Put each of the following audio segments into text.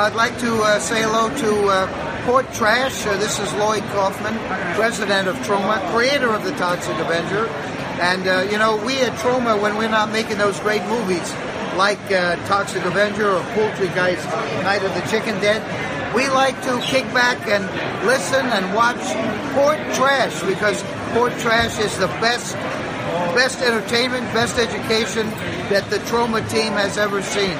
I'd like to uh, say hello to uh, Port Trash. Uh, this is Lloyd Kaufman, president of Troma, creator of the Toxic Avenger. And, you know, we at Troma, when we're not making those great movies like Toxic Avenger or Poultry Guys Night of the Chicken Dead, we like to kick back and listen and watch Port Trash because Port Trash is the best best entertainment, best education that the Troma team has ever seen.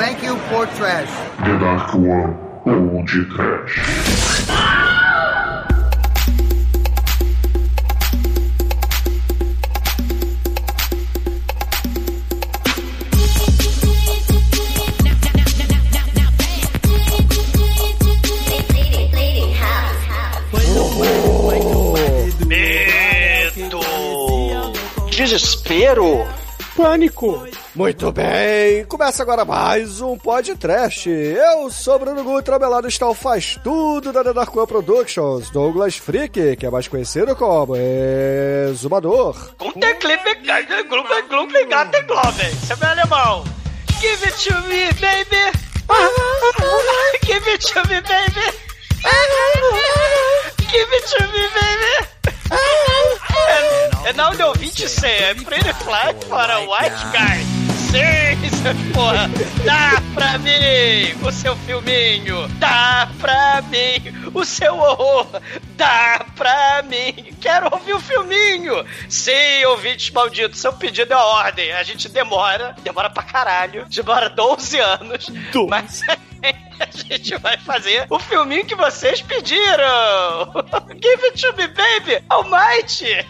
Thank you, Port Trash. The Dark One ou de Trash. Medo! Desespero! Pânico! Muito bem, começa agora mais um podcast. Eu sou Bruno Gutra, ao meu lado está o faz tudo da The Dark One Productions, Douglas Freak, que é mais conhecido como Exumador. Guten Glumpe, Gatten, Globe. Isso é meu alemão. Give it to me, baby! Give it to me, baby! Give it to me, baby! É, é não de ouvinte é pretty fly para white guy. Sim, porra! Dá pra mim o seu filminho! Dá pra mim o seu horror! Dá pra mim! Quero ouvir o filminho! Sim, ouvintes malditos, seu pedido é ordem. A gente demora, demora pra caralho, demora 12 anos, mas a gente vai fazer o filminho que vocês pediram! Give it to me, baby! Almighty!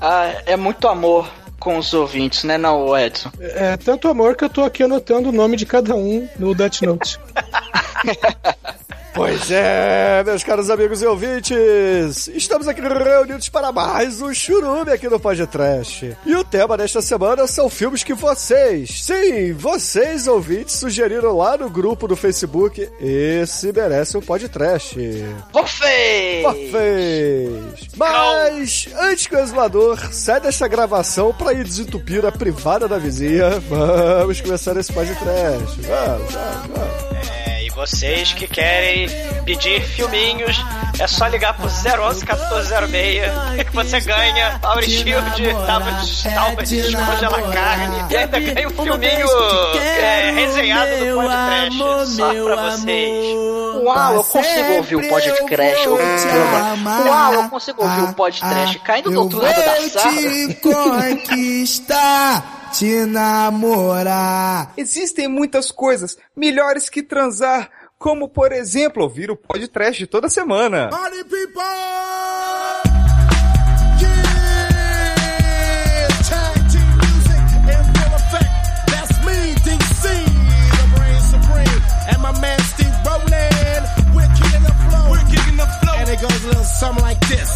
Ah, é muito amor com os ouvintes, né, não, Edson? É tanto amor que eu tô aqui anotando o nome de cada um no Death Note. Pois é, meus caros amigos e ouvintes, estamos aqui reunidos para mais um churume aqui no Podcast. E o tema desta semana são filmes que vocês, sim, vocês ouvintes, sugeriram lá no grupo do Facebook. Esse merece um podcast. Você! Vocês! Mas, antes que o exumador saia desta gravação para ir desentupir a privada da vizinha, vamos começar esse podcast. Vamos, vamos, vamos. Vocês que querem pedir filminhos, é só ligar pro 011 1406 que você ganha Power Shield, tábuas tábuas de descongelar carne e ainda ganha um filminho é, resenhado do podcast só pra vocês. Uau, eu consigo ouvir o podcast, o programa. Uau, eu consigo ouvir o podcast caindo do outro lado da sala. conquistar, te namorar. Existem muitas coisas melhores que transar, como por exemplo ouvir o podcast toda semana. Party people!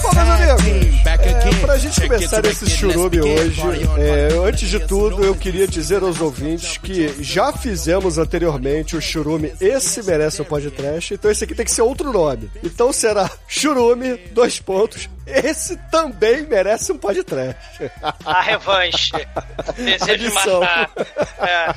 Bom, meus amigos, é, pra gente começar esse churume hoje, é, antes de tudo, eu queria dizer aos ouvintes que já fizemos anteriormente o churume Esse Merece um Podcast, então esse aqui tem que ser outro nome. Então será churume, dois pontos, esse também merece um podcast. A revanche. Desejo de matar. É.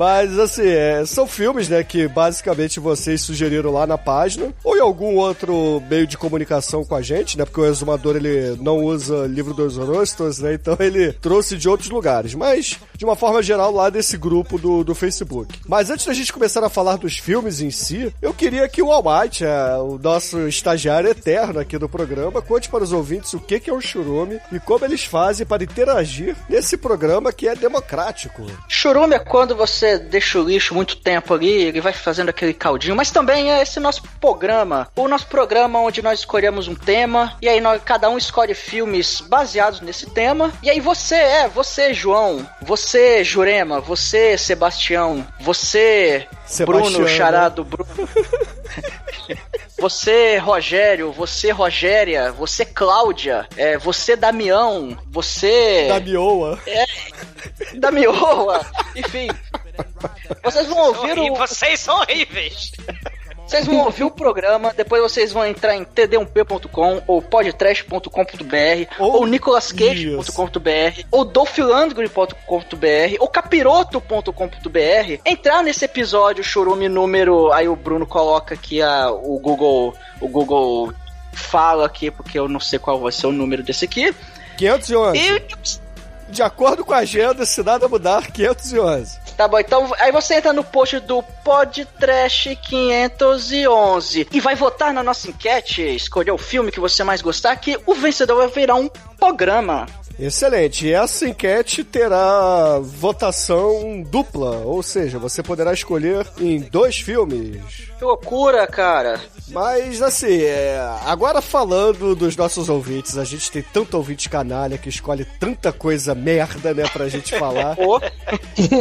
Mas assim, é, são filmes, né, que basicamente vocês sugeriram lá na página, ou em algum outro meio de comunicação com a gente, né, porque o exumador ele não usa livro dos rostos, né, então ele trouxe de outros lugares, mas de uma forma geral lá desse grupo do, do Facebook. Mas antes da gente começar a falar dos filmes em si, eu queria que o Almighty, é, o nosso estagiário eterno aqui do programa, conte para os ouvintes o que que é o churume e como eles fazem para interagir nesse programa que é democrático. Churume é quando você deixa o lixo muito tempo ali, ele vai fazendo aquele caldinho, mas também é esse nosso programa. O nosso programa onde nós escolhemos um tema, e aí nós, cada um escolhe filmes baseados nesse tema. E aí você, é, você, João, você, Jurema, você, Sebastião, você, Sebastião, Bruno, né? charado Bruno. Você, Rogério, você, Rogéria, você, Cláudia, é, você, Damião, você. Da Mioa. É, da Mioa, enfim. Vocês vão ouvir o. Vocês são horríveis. Vocês vão ouvir o programa, depois vocês vão entrar em td1p.com ou podtrash.com.br ou, nicolascage.com.br ou dolphilandgren.com.br ou capiroto.com.br. Entrar nesse episódio churume número, aí o Bruno coloca aqui a, o Google, o Google fala aqui porque eu não sei qual vai ser o número desse aqui. 511. E De acordo com a agenda, se nada mudar, 511. Tá bom, então aí você entra no post do Podtrash 511 e vai votar na nossa enquete, escolher o filme que você mais gostar, que o vencedor vai virar um programa. Excelente. E essa enquete terá votação dupla, ou seja, você poderá escolher em dois filmes. Que loucura, cara. Mas assim, é, agora falando dos nossos ouvintes, a gente tem tanto ouvinte canalha que escolhe tanta coisa merda, né, pra gente falar.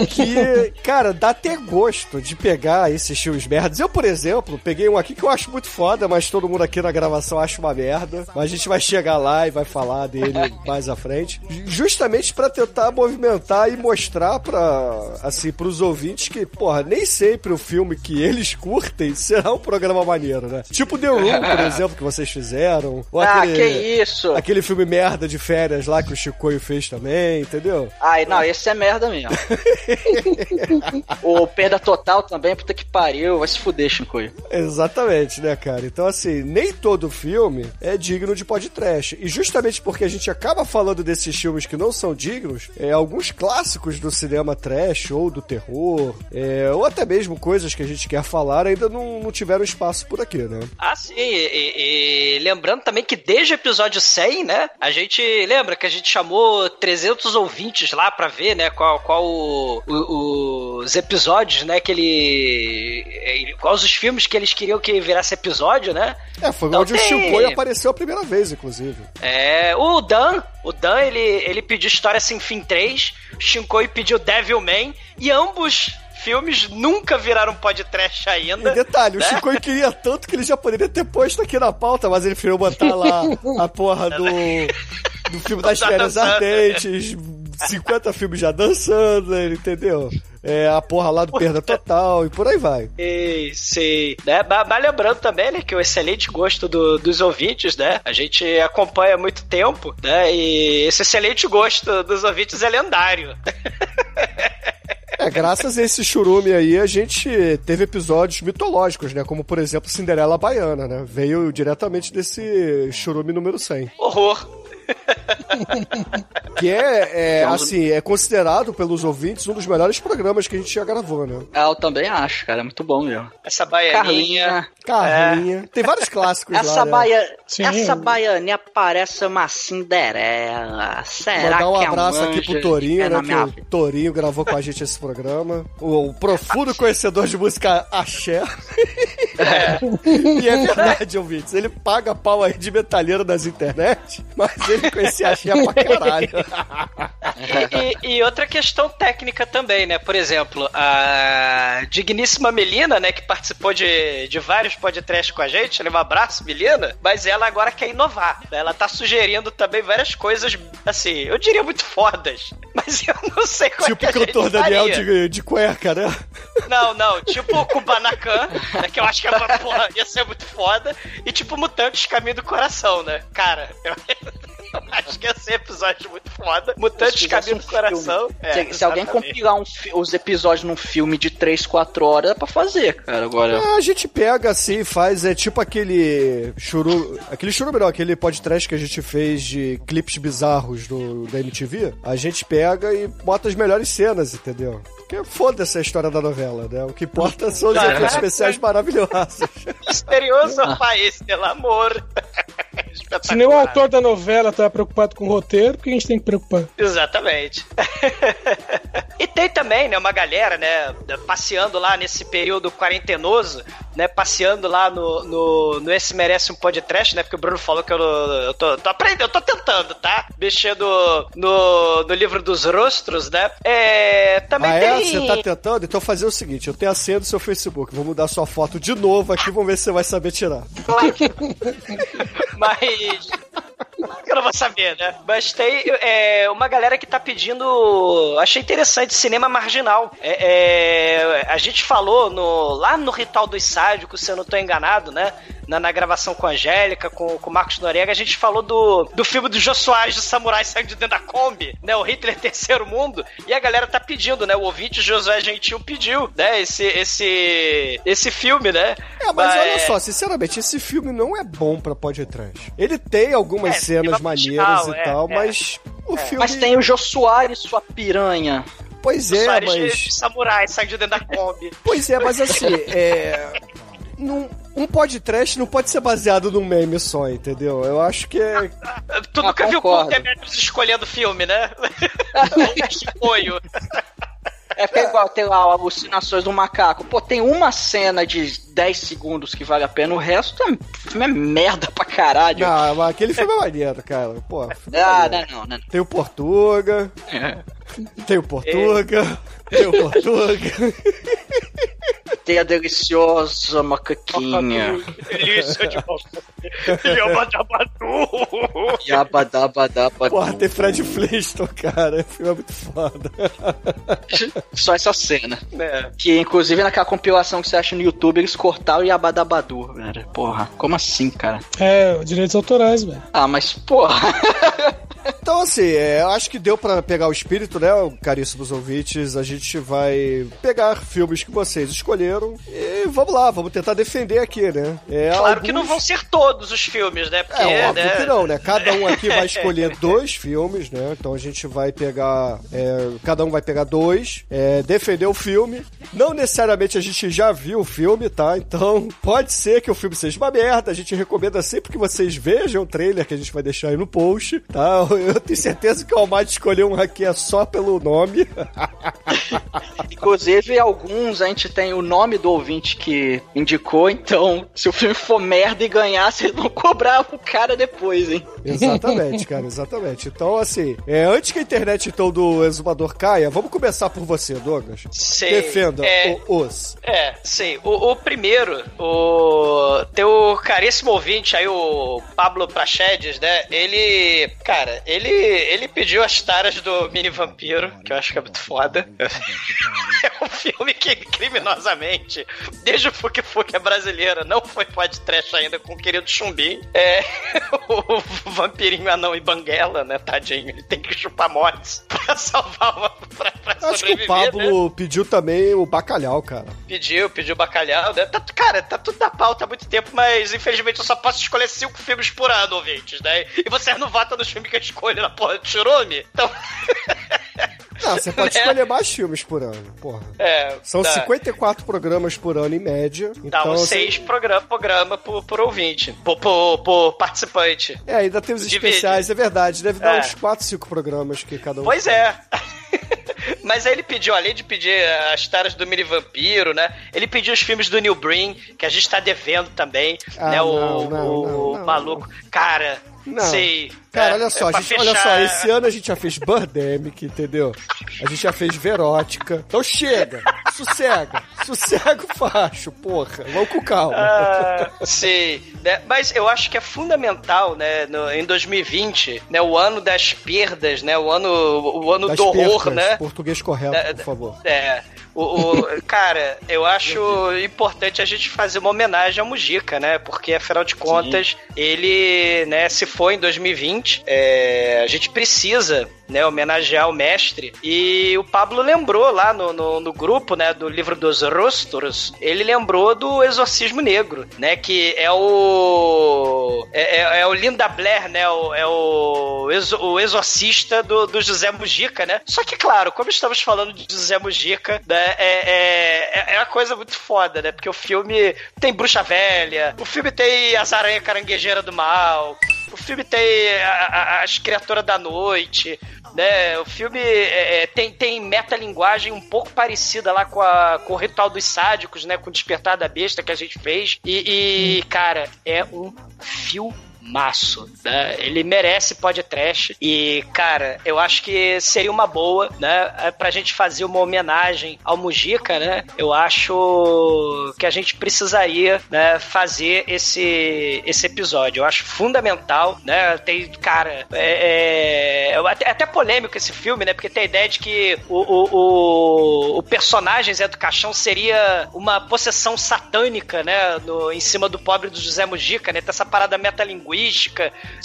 Que, cara, dá até gosto de pegar esses filmes merdas. Eu, por exemplo, peguei um aqui que eu acho muito foda, mas todo mundo aqui na gravação acha uma merda. Mas a gente vai chegar lá e vai falar dele mais à frente. Justamente pra tentar movimentar e mostrar pra, assim, pros ouvintes que, porra, nem sempre o filme que eles curtem será um programa maneiro, né? Tipo The Room, por exemplo, que vocês fizeram. Ou ah, aquele, que isso. aquele filme merda de férias lá que o Chicoio fez também, entendeu? Ai, não, esse é merda mesmo. o Perda Total também, puta que pariu, vai se fuder, Shinkoio. Exatamente, né, cara? Então, assim, nem todo filme é digno de podcast. E justamente porque a gente acaba falando desses filmes que não são dignos, é, alguns clássicos do cinema trash ou do terror, é, ou até mesmo coisas que a gente quer falar, ainda não, não tiveram espaço por aqui, né? Ah, sim. E, e lembrando também que desde o episódio 100, né? A gente lembra que a gente chamou 300 ouvintes lá pra ver, né? Qual, qual o- o- os episódios, né? Que ele. Quais os filmes que eles queriam que virasse episódio, né? É, foi Então onde tem- o Chicoio apareceu a primeira vez, inclusive. É. O Dan. O Dan, ele, ele pediu História Sem Fim 3. O Shinkoi pediu Devilman. E ambos filmes nunca viraram podcast ainda. E detalhe, o né? Chicoio queria tanto que ele já poderia ter posto aqui na pauta, mas ele preferiu botar lá a porra do, do filme das Tá férias ardentes, 50 filmes já dançando, entendeu? É, a porra lá do Perda Total e por aí vai. Sei, sei. Né? Mas lembrando também, né, que o excelente gosto do- dos ouvintes, né? A gente acompanha há muito tempo, né? E esse excelente gosto dos ouvintes é lendário. É, graças a esse churume aí, a gente teve episódios mitológicos, né? Como, por exemplo, Cinderela Baiana, né? Veio diretamente desse churume número 100. Horror. Que é, é, um- assim, é considerado pelos ouvintes um dos melhores programas que a gente já gravou, né? Ah, eu também acho, cara, é muito bom mesmo. Essa baianinha. Carlinha. Carrinha. Tem vários clássicos Essa, lá, né? baia... Sim. Essa baianinha parece uma Cinderela. Será Mandar um que é abraço aqui pro Torinho, é né? Que o Torinho gravou com a gente esse programa. O, o profundo conhecedor de música axé. e é verdade, ouvintes. Ele paga pau aí de metalheiro nas internet, mas ele conhecia axé pra caralho. E, e- e outra questão técnica também, né? Por exemplo, a digníssima Melina, né? Que participou de, de vários podcasts com a gente. né, Um abraço, Melina. Mas ela agora quer inovar. né, Ela tá sugerindo também várias coisas, assim, eu diria muito fodas. Mas eu não sei qual tipo é o que a gente cantor Daniel faria. de, de cueca, né? Não, não. Tipo o Kubanacan, né, que eu acho que é porra, ia ser muito foda. E tipo Mutantes Caminho do Coração, né? Cara, eu acho que ia ser episódio muito foda. Mutantes Caminho um do Coração. É, se, se alguém compilar um os episódios num filme de 3, 4 horas, dá pra fazer, cara. Agora. É, a gente pega assim, faz, é tipo aquele churu... Aquele churume não, aquele podcast que a gente fez de clipes bizarros do, da MTV. A gente pega e bota as melhores cenas, entendeu? Porque foda-se a história da novela, né? O que importa são os Caraca. efeitos especiais maravilhosos. Misterioso país, pelo amor. Se nem o autor da novela tá preocupado com o roteiro, por que a gente tem que preocupar? Exatamente. e tem também, né, uma galera, né, passeando lá nesse período quarentenoso, né, passeando lá no, no, no Esse Merece um Podcast, né, porque o Bruno falou que eu, eu, tô, tô aprendendo, eu tô tentando, tá? Mexendo no, no livro dos rostros, né? É, também ah, é? tem... Você tá tentando? Então fazer o seguinte, eu tenho a senha do seu Facebook, vou mudar sua foto de novo aqui, vamos ver se você vai saber tirar. Mas. eu não vou saber, né? Mas tem é, uma galera que tá pedindo. Achei interessante, cinema marginal. É, é, a gente falou no, lá no Ritual dos Sádicos, se eu não tô enganado, né? Na, na gravação com a Angélica, com o Marcos Noriega, a gente falou do, do filme do Jô Soares do Samurai saindo de dentro da Kombi, né? O Hitler Terceiro Mundo. E a galera tá pedindo, né? O ouvinte Josué Gentil pediu, né? Esse, esse, esse filme, né? É, mas olha só, sinceramente, esse filme não é bom pra Ele tem algumas É, cenas maneiras e é, tal, é. mas o filme. Mas tem o Jô Soares, sua piranha. Pois O é, Soares de, mas. de Samurai saindo de dentro da Kombi. Pois é, mas assim, é. Num, um podcast não pode ser baseado num meme só, entendeu? Eu acho que é. Tu Ah, nunca viu concordo. como Demetrius escolhendo filme, né? Apoio. É porque é igual tem lá alucinações do macaco. Pô, tem uma cena de 10 segundos que vale a pena, o resto é, filme é merda pra caralho. Não, mas aquele filme é maneiro, cara. Pô, é ah, maneiro. não, não, não. Tem o Portuga, tem o Portuga, tem o Portuga. Tem a deliciosa macaquinha. Delícia de Yabadabadu. Yabadabadabadu. Porra, tem Fred Flintstone, cara. O filme é muito foda. Só essa cena. É. Que inclusive naquela compilação que você acha no YouTube, eles cortaram o Yabadabadu, velho. Porra, como assim, cara? É, direitos autorais, velho. Ah, mas porra. Então, assim, é, eu acho que deu pra pegar o espírito, né, caríssimos ouvintes? A gente vai pegar filmes que vocês escolheram e vamos lá, vamos tentar defender aqui, né? É, Claro que não alguns- vão ser todos os filmes, né? Porque, É, óbvio né? que não, né? Cada um aqui vai escolher dois filmes, né? Então a gente vai pegar. é, cada um vai pegar dois, é, defender o filme. Não necessariamente a gente já viu o filme, tá? Então pode ser que o filme seja uma merda. A gente recomenda sempre que vocês vejam o trailer que a gente vai deixar aí no post, tá? Eu tenho certeza que o Almighty escolheu um aqui é só pelo nome. Inclusive, alguns a gente tem o nome do ouvinte que indicou, então, se o filme for merda e ganhar, vocês vão cobrar o cara depois, hein? Exatamente, cara, exatamente. Então, assim, é, antes que a internet então do exumador caia, vamos começar por você, Douglas. Sei. Defenda É. o- os. É, sim. O, o primeiro, o teu caríssimo ouvinte aí, o Pablo Prachedes, né? Ele, cara, ele, ele pediu as taras do Mini Vampiro, que eu acho que é muito foda. Um filme que, criminosamente, desde o Fuki Fuki é brasileira, não foi podcast ainda com o querido Chumbim. É, o vampirinho anão e banguela, né, tadinho? Ele tem que chupar mortes pra salvar uma... Pra, pra Acho que o sobreviver, né? Pablo pediu também o bacalhau, cara. Pediu, pediu bacalhau. né? Tá- cara, tá tudo na pauta há muito tempo, mas infelizmente eu só posso escolher cinco filmes por ano, ouvintes, né? E vocês não votam nos filmes que eu escolho na porra do Churume? Então. Não, você pode Né? escolher mais filmes por ano, porra. É. São dá, 54 programas por ano em média. Dá Então, uns assim, seis programa, programa por, por ouvinte, por, por, por participante. É, ainda tem os Divide. especiais, é verdade. Deve dar É. uns 4, 5 programas que cada um. Pois é. Mas aí ele pediu, além de pedir as taras do Mini Vampiro, né? Ele pediu os filmes do Neil Breen, que a gente tá devendo também, Ah, né? O, não, não, o não, não, maluco. Cara, Não. sei. Cara, é, olha só, é gente, olha só, esse ano a gente já fez Birdemic, entendeu? A gente já fez Verótica. Então chega, sossega, sossega o facho, porra. Vamos com calma. Ah, sim, né? Mas eu acho que é fundamental, né, no- em 2020, né, o ano das perdas, né, o ano, o ano Das do horror, né? Português correto, É, por favor. É. O, o- cara, eu acho importante a gente fazer uma homenagem a Mujica, né? Porque, afinal de contas, ele, né, se for em 2020, é, a gente precisa, né, homenagear o mestre. E o Pablo lembrou lá no, no, no grupo, né, do livro dos rostros, ele lembrou do Exorcismo Negro, né? Que é o... É, é- é o Linda Blair, né? O, é o, o exorcista do, do José Mujica, né? Só que, claro, como estamos falando de José Mujica, né? É, é, é uma coisa muito foda, né? Porque o filme tem bruxa velha, o filme tem as aranhas caranguejeiras do mal, o filme tem a- a- as criaturas da noite, né? O filme é, é, tem, tem metalinguagem um pouco parecida lá com, a, com o Ritual dos Sádicos, né? Com o Despertar da Besta que a gente fez. E, e, cara, é um filmaço, né? Ele merece podcast e, cara, eu acho que seria uma boa, né? Pra gente fazer uma homenagem ao Mujica, né? Eu acho que a gente precisaria, né, fazer esse, esse episódio. Eu acho fundamental, né? Tem, cara, é, é, até, até polêmico esse filme, né? Porque tem a ideia de que o, o, o, o personagem Zé do Caixão seria uma possessão satânica, né? No, em cima do pobre do José Mujica, né? Tem essa parada metalinguística.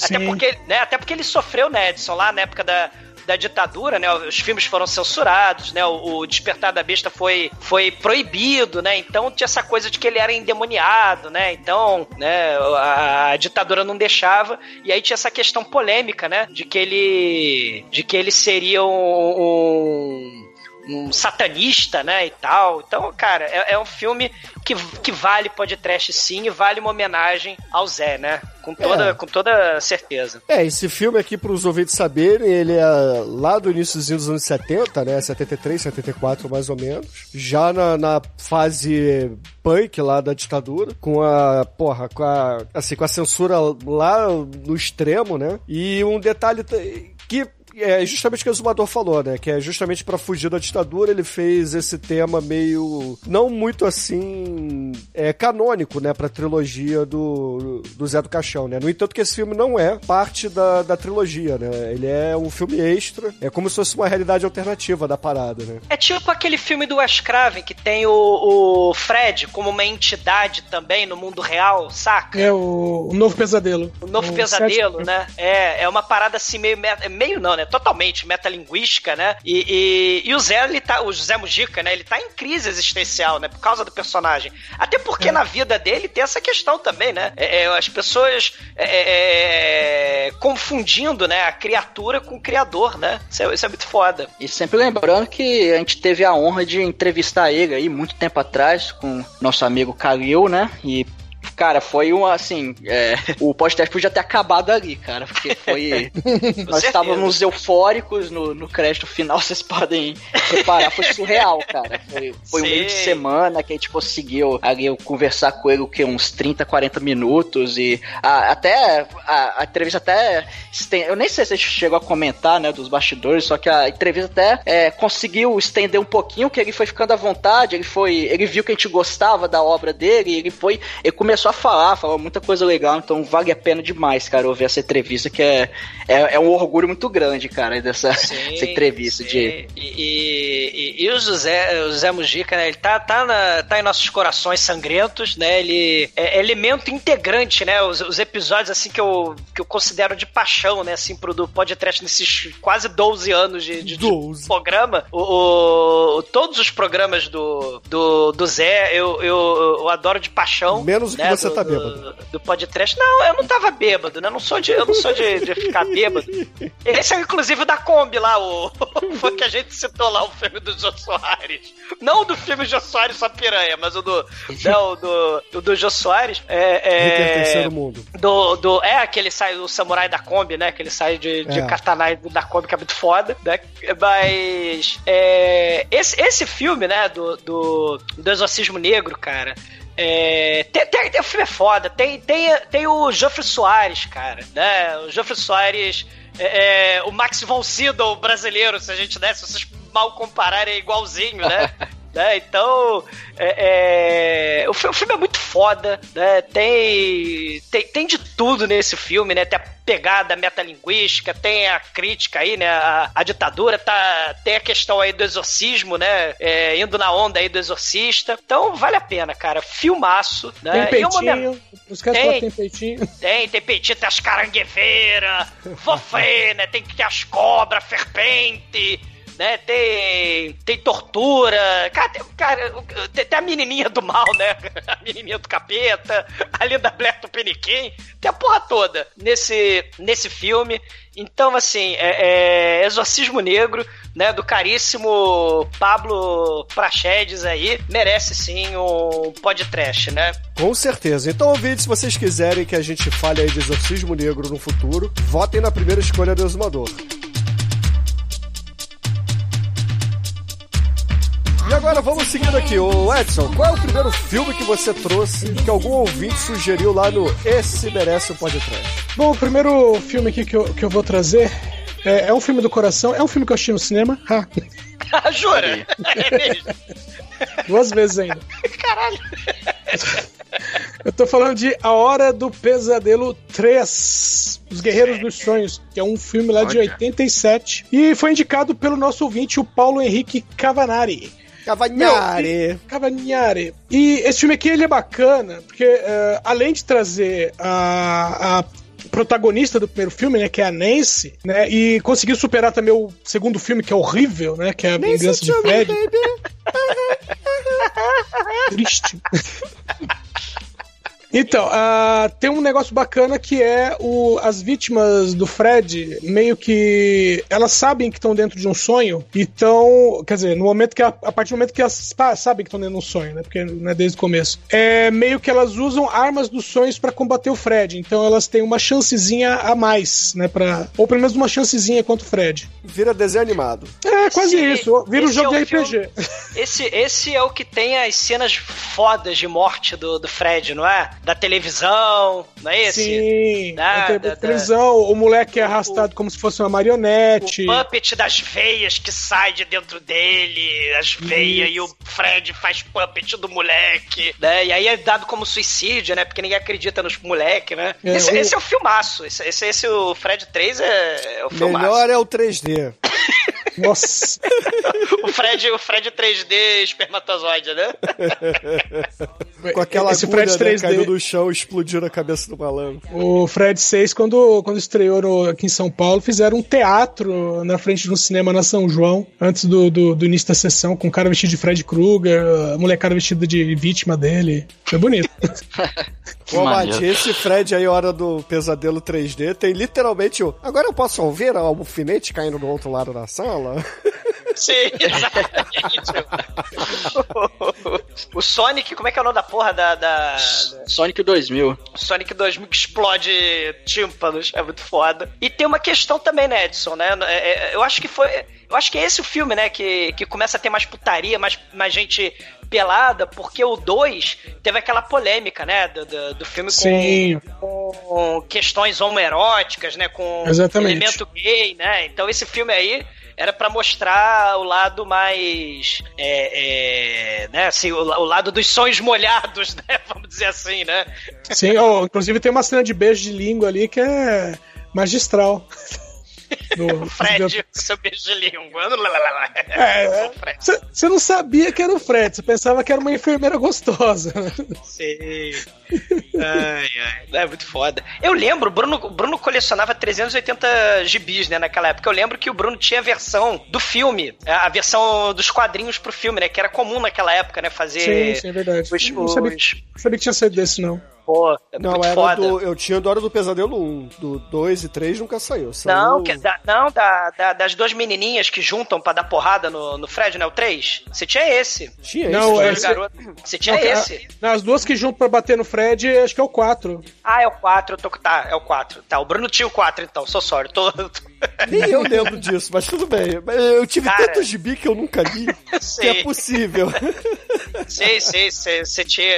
Até Sim. porque, né? Até porque ele sofreu, né, Edson, lá na época da, da ditadura, né? Os filmes foram censurados, né? O, o Despertar da Besta foi, foi proibido, né? Então tinha essa coisa de que ele era endemoniado, né? Então, né? A, a ditadura não deixava e aí tinha essa questão polêmica, né? De que ele, de que ele seria um, um um satanista, né, e tal. Então, cara, é, é um filme que, que vale podcast sim e vale uma homenagem ao Zé, né? Com toda, É. com toda certeza. É, esse filme aqui, para os ouvintes saberem, ele é lá do iníciozinho dos anos 70, né? 73, 74 mais ou menos. Já na, na fase punk lá da ditadura, com a, porra, com a, assim, com a censura lá no extremo, né? E um detalhe que é justamente o que o Zumador falou, né? Que é justamente pra fugir da ditadura, ele fez esse tema meio. não muito assim. É, canônico, né? Pra trilogia do, do Zé do Caixão, né? No entanto, que esse filme não é parte da, da trilogia, né? Ele é um filme extra, é como se fosse uma realidade alternativa da parada, né? É tipo aquele filme do Wes Craven que tem o, o Fred como uma entidade também no mundo real, saca? É o, o novo pesadelo. O novo O pesadelo, sétimo. né? É, é uma parada assim meio meio não, né? Totalmente metalinguística, né? E, e, e o Zé, ele tá, o José Mujica, né? Ele tá em crise existencial, né? Por causa do personagem. Até porque na vida dele tem essa questão também, né? É, é, as pessoas é, é, confundindo, né? A criatura com o criador, né? Isso é, isso é muito foda. E sempre lembrando que a gente teve a honra de entrevistar ele aí muito tempo atrás com nosso amigo Kalil, né? E Cara, foi uma assim. é, o podcast podia ter acabado ali, cara, porque foi. nós estávamos eufóricos no, no crédito final, vocês podem reparar, foi surreal, cara. Foi, foi um meio de semana que a gente conseguiu ali eu conversar com ele o que, uns 30, 40 minutos e a- até a, a entrevista até. Eu nem sei se a gente chegou a comentar, né, dos bastidores, só que a entrevista até é, conseguiu estender um pouquinho, que ele foi ficando à vontade, ele foi. Ele viu que a gente gostava da obra dele, e ele foi. Ele começou a falar, falou muita coisa legal, então vale a pena demais, cara, ouvir essa entrevista, que é, é, é um orgulho muito grande, cara, dessa essa entrevista sim. de. E, e- e- e o José, o José Mujica, né? Ele tá, tá, na- tá em nossos corações sangrentos, né? Ele é elemento integrante, né? Os, os episódios, assim, que eu, que eu considero de paixão, né? Assim, pro do podcast nesses quase 12 anos de, de- de 12. programa. O, o- todos os programas do, do, do Zé, eu, eu, eu adoro de paixão. Menos o que né, você do- tá do- bêbado. Do podcast. Não, eu não tava bêbado, né? Eu não sou de, eu não sou de, de ficar bêbado. Esse é inclusive o da Kombi lá, o foi que a gente citou lá o filme do Jô Soares. Não o do filme Jô Soares só piranha, mas o do. Não, o do, o do Jô Soares. É, é, Mundo. do, do, é aquele sai do samurai da Kombi, né? Que ele sai de, de É. katana da Kombi, que é muito foda, né? Mas é, esse, esse filme, né? Do, do, do Exorcismo Negro, cara. É, tem, tem- o filme é foda. Tem, tem, tem o Geoffrey Soares, cara. Né? O Geoffrey Soares. É, é, o Max von Sydow brasileiro, se a gente der, se vocês mal compararem, é igualzinho, né? né? Então, é, é, o, fi- o filme é muito foda, né? Tem, tem, tem de tudo nesse filme, né? Tem a pegada metalinguística, tem a crítica aí, né? A, a ditadura, tá, tem a questão aí do exorcismo, né? É, indo na onda aí do exorcista. Então, vale a pena, cara. Filmaço, né? Tem é uma peitinho. Os caras Tem. tem peitinho. tem, tem peitinho, tem as carangueveiras, fofê, né? Tem que ter as cobras, ferpente, né? Tem, tem tortura. Cara, tem, cara, tem, tem a menininha do mal, né? A menininha do capeta, a Linda Blair do Peniquim. Tem a porra toda nesse, nesse filme. Então, assim, é, é Exorcismo Negro, né? Do caríssimo Pablo Prachedes aí. Merece sim um podcast, né? Com certeza. Então, ouvintes, se vocês quiserem que a gente fale aí de exorcismo negro no futuro, votem na primeira escolha do Exumador. E agora vamos seguindo aqui. O Edson, qual é o primeiro filme que você trouxe que algum ouvinte sugeriu lá no Esse Merece um Podcast? Bom, o primeiro filme aqui que eu, que eu vou trazer é, é um filme do coração, é um filme que eu assisti no cinema. Ha, Jura? É mesmo? duas vezes ainda. Caralho. Eu tô falando de A Hora do Pesadelo 3, Os Guerreiros dos Sonhos, que é um filme lá de Olha. 87. E foi indicado pelo nosso ouvinte, o Paulo Henrique Cavanari. Cavagnare. Cavagnari. E esse filme aqui ele é bacana, porque eh, além de trazer a, a protagonista do primeiro filme, né, que é a Nancy, né, e conseguiu superar também o segundo filme, que é horrível, né, que é a Vingança de Fred. Triste. Então, ah, tem um negócio bacana que é o, as vítimas do Fred, meio que elas sabem que estão dentro de um sonho, então, quer dizer, no momento que a, a partir do momento que elas sabem que estão dentro de um sonho, né, porque não é desde o começo, é meio que elas usam armas dos sonhos pra combater o Fred, então elas têm uma chancezinha a mais, né, para ou pelo menos uma chancezinha contra o Fred. Vira desenho animado. É quase Esse- isso, vira um jogo é de o filme- RPG. Esse, esse é o que tem as cenas fodas de morte do, do Fred, não é? Da televisão, não é esse? Sim, Da- da- da- televisão, o moleque é arrastado como se fosse uma marionete. O puppet das veias que sai de dentro dele, as veias, e o Fred faz puppet do moleque, né? E aí é dado como suicídio, né? Porque ninguém acredita nos moleque, né? É, esse, o- esse é o filmaço. Esse, esse, esse o Fred 3 é, é o filmaço. Melhor é o 3D. Nossa. O Fred, o Fred 3D espermatozoide, né? Com aquela Esse agulha, Fred né, 3D. caindo no chão e explodiu na cabeça do malandro. O Fred 6, quando, quando estreou no- aqui em São Paulo, fizeram um teatro na frente de um cinema na São João, antes do, do, do início da sessão, com um cara vestido de Fred Krueger, a molecada vestida de vítima dele. Foi bonito. Ô. Mati, esse Fred aí, hora do pesadelo 3D, tem literalmente o. Agora eu posso ouvir o alfinete caindo do outro lado da sala? Sim, exatamente. o Sonic, como é que é o nome da porra da. da... Sonic 2000. Sonic 2000 que explode tímpanos, é muito foda. E tem uma questão também, né, Edson, né? É, é, Eu acho que foi. Eu acho que é esse o filme, né? Que, que começa a ter mais putaria, mais, mais gente pelada, porque o 2 teve aquela polêmica, né? Do, do, do filme com, com questões homoeróticas, né? Com Exatamente. elemento gay, né? Então esse filme aí era pra mostrar o lado mais. É, é, né? Assim, o, o lado dos sonhos molhados, né? Vamos dizer assim, né? Sim, ó, inclusive tem uma cena de beijo de língua ali que é magistral. Do- Fred, seu beijo de língua. É, O. Você não sabia que era o Fred, você pensava que era uma enfermeira gostosa. Sim. Ai, ai. É muito foda. Eu lembro, o Bruno, o Bruno colecionava 380 gibis, né, naquela época. Eu lembro que o Bruno tinha a versão do filme, a versão dos quadrinhos pro filme, né, que era comum naquela época, né, fazer Sim, sim, é verdade. os... Não sabia, os- não sabia que tinha saído desse, não. Pô, é Não, muito era foda. do. Eu tinha do Hora do Pesadelo 1. Do 2 e 3 nunca saiu. saiu Não, que, da, não da, da- das duas menininhas que juntam pra dar porrada no, no Fred, né? O 3. Você tinha esse. Tinha Não, isso. é- Dois garotos. Você tinha Não, esse. a- As duas que juntam pra bater no Fred, acho que é o 4. Ah, é o 4. Eu tô, tá, é o 4. Tá, o Bruno tinha o 4, então. Sou sorry. Tô, Nem eu lembro disso, mas tudo bem. Eu tive Cara. tanto gibi que eu nunca li que é possível. Sei, sei, sei, você tinha.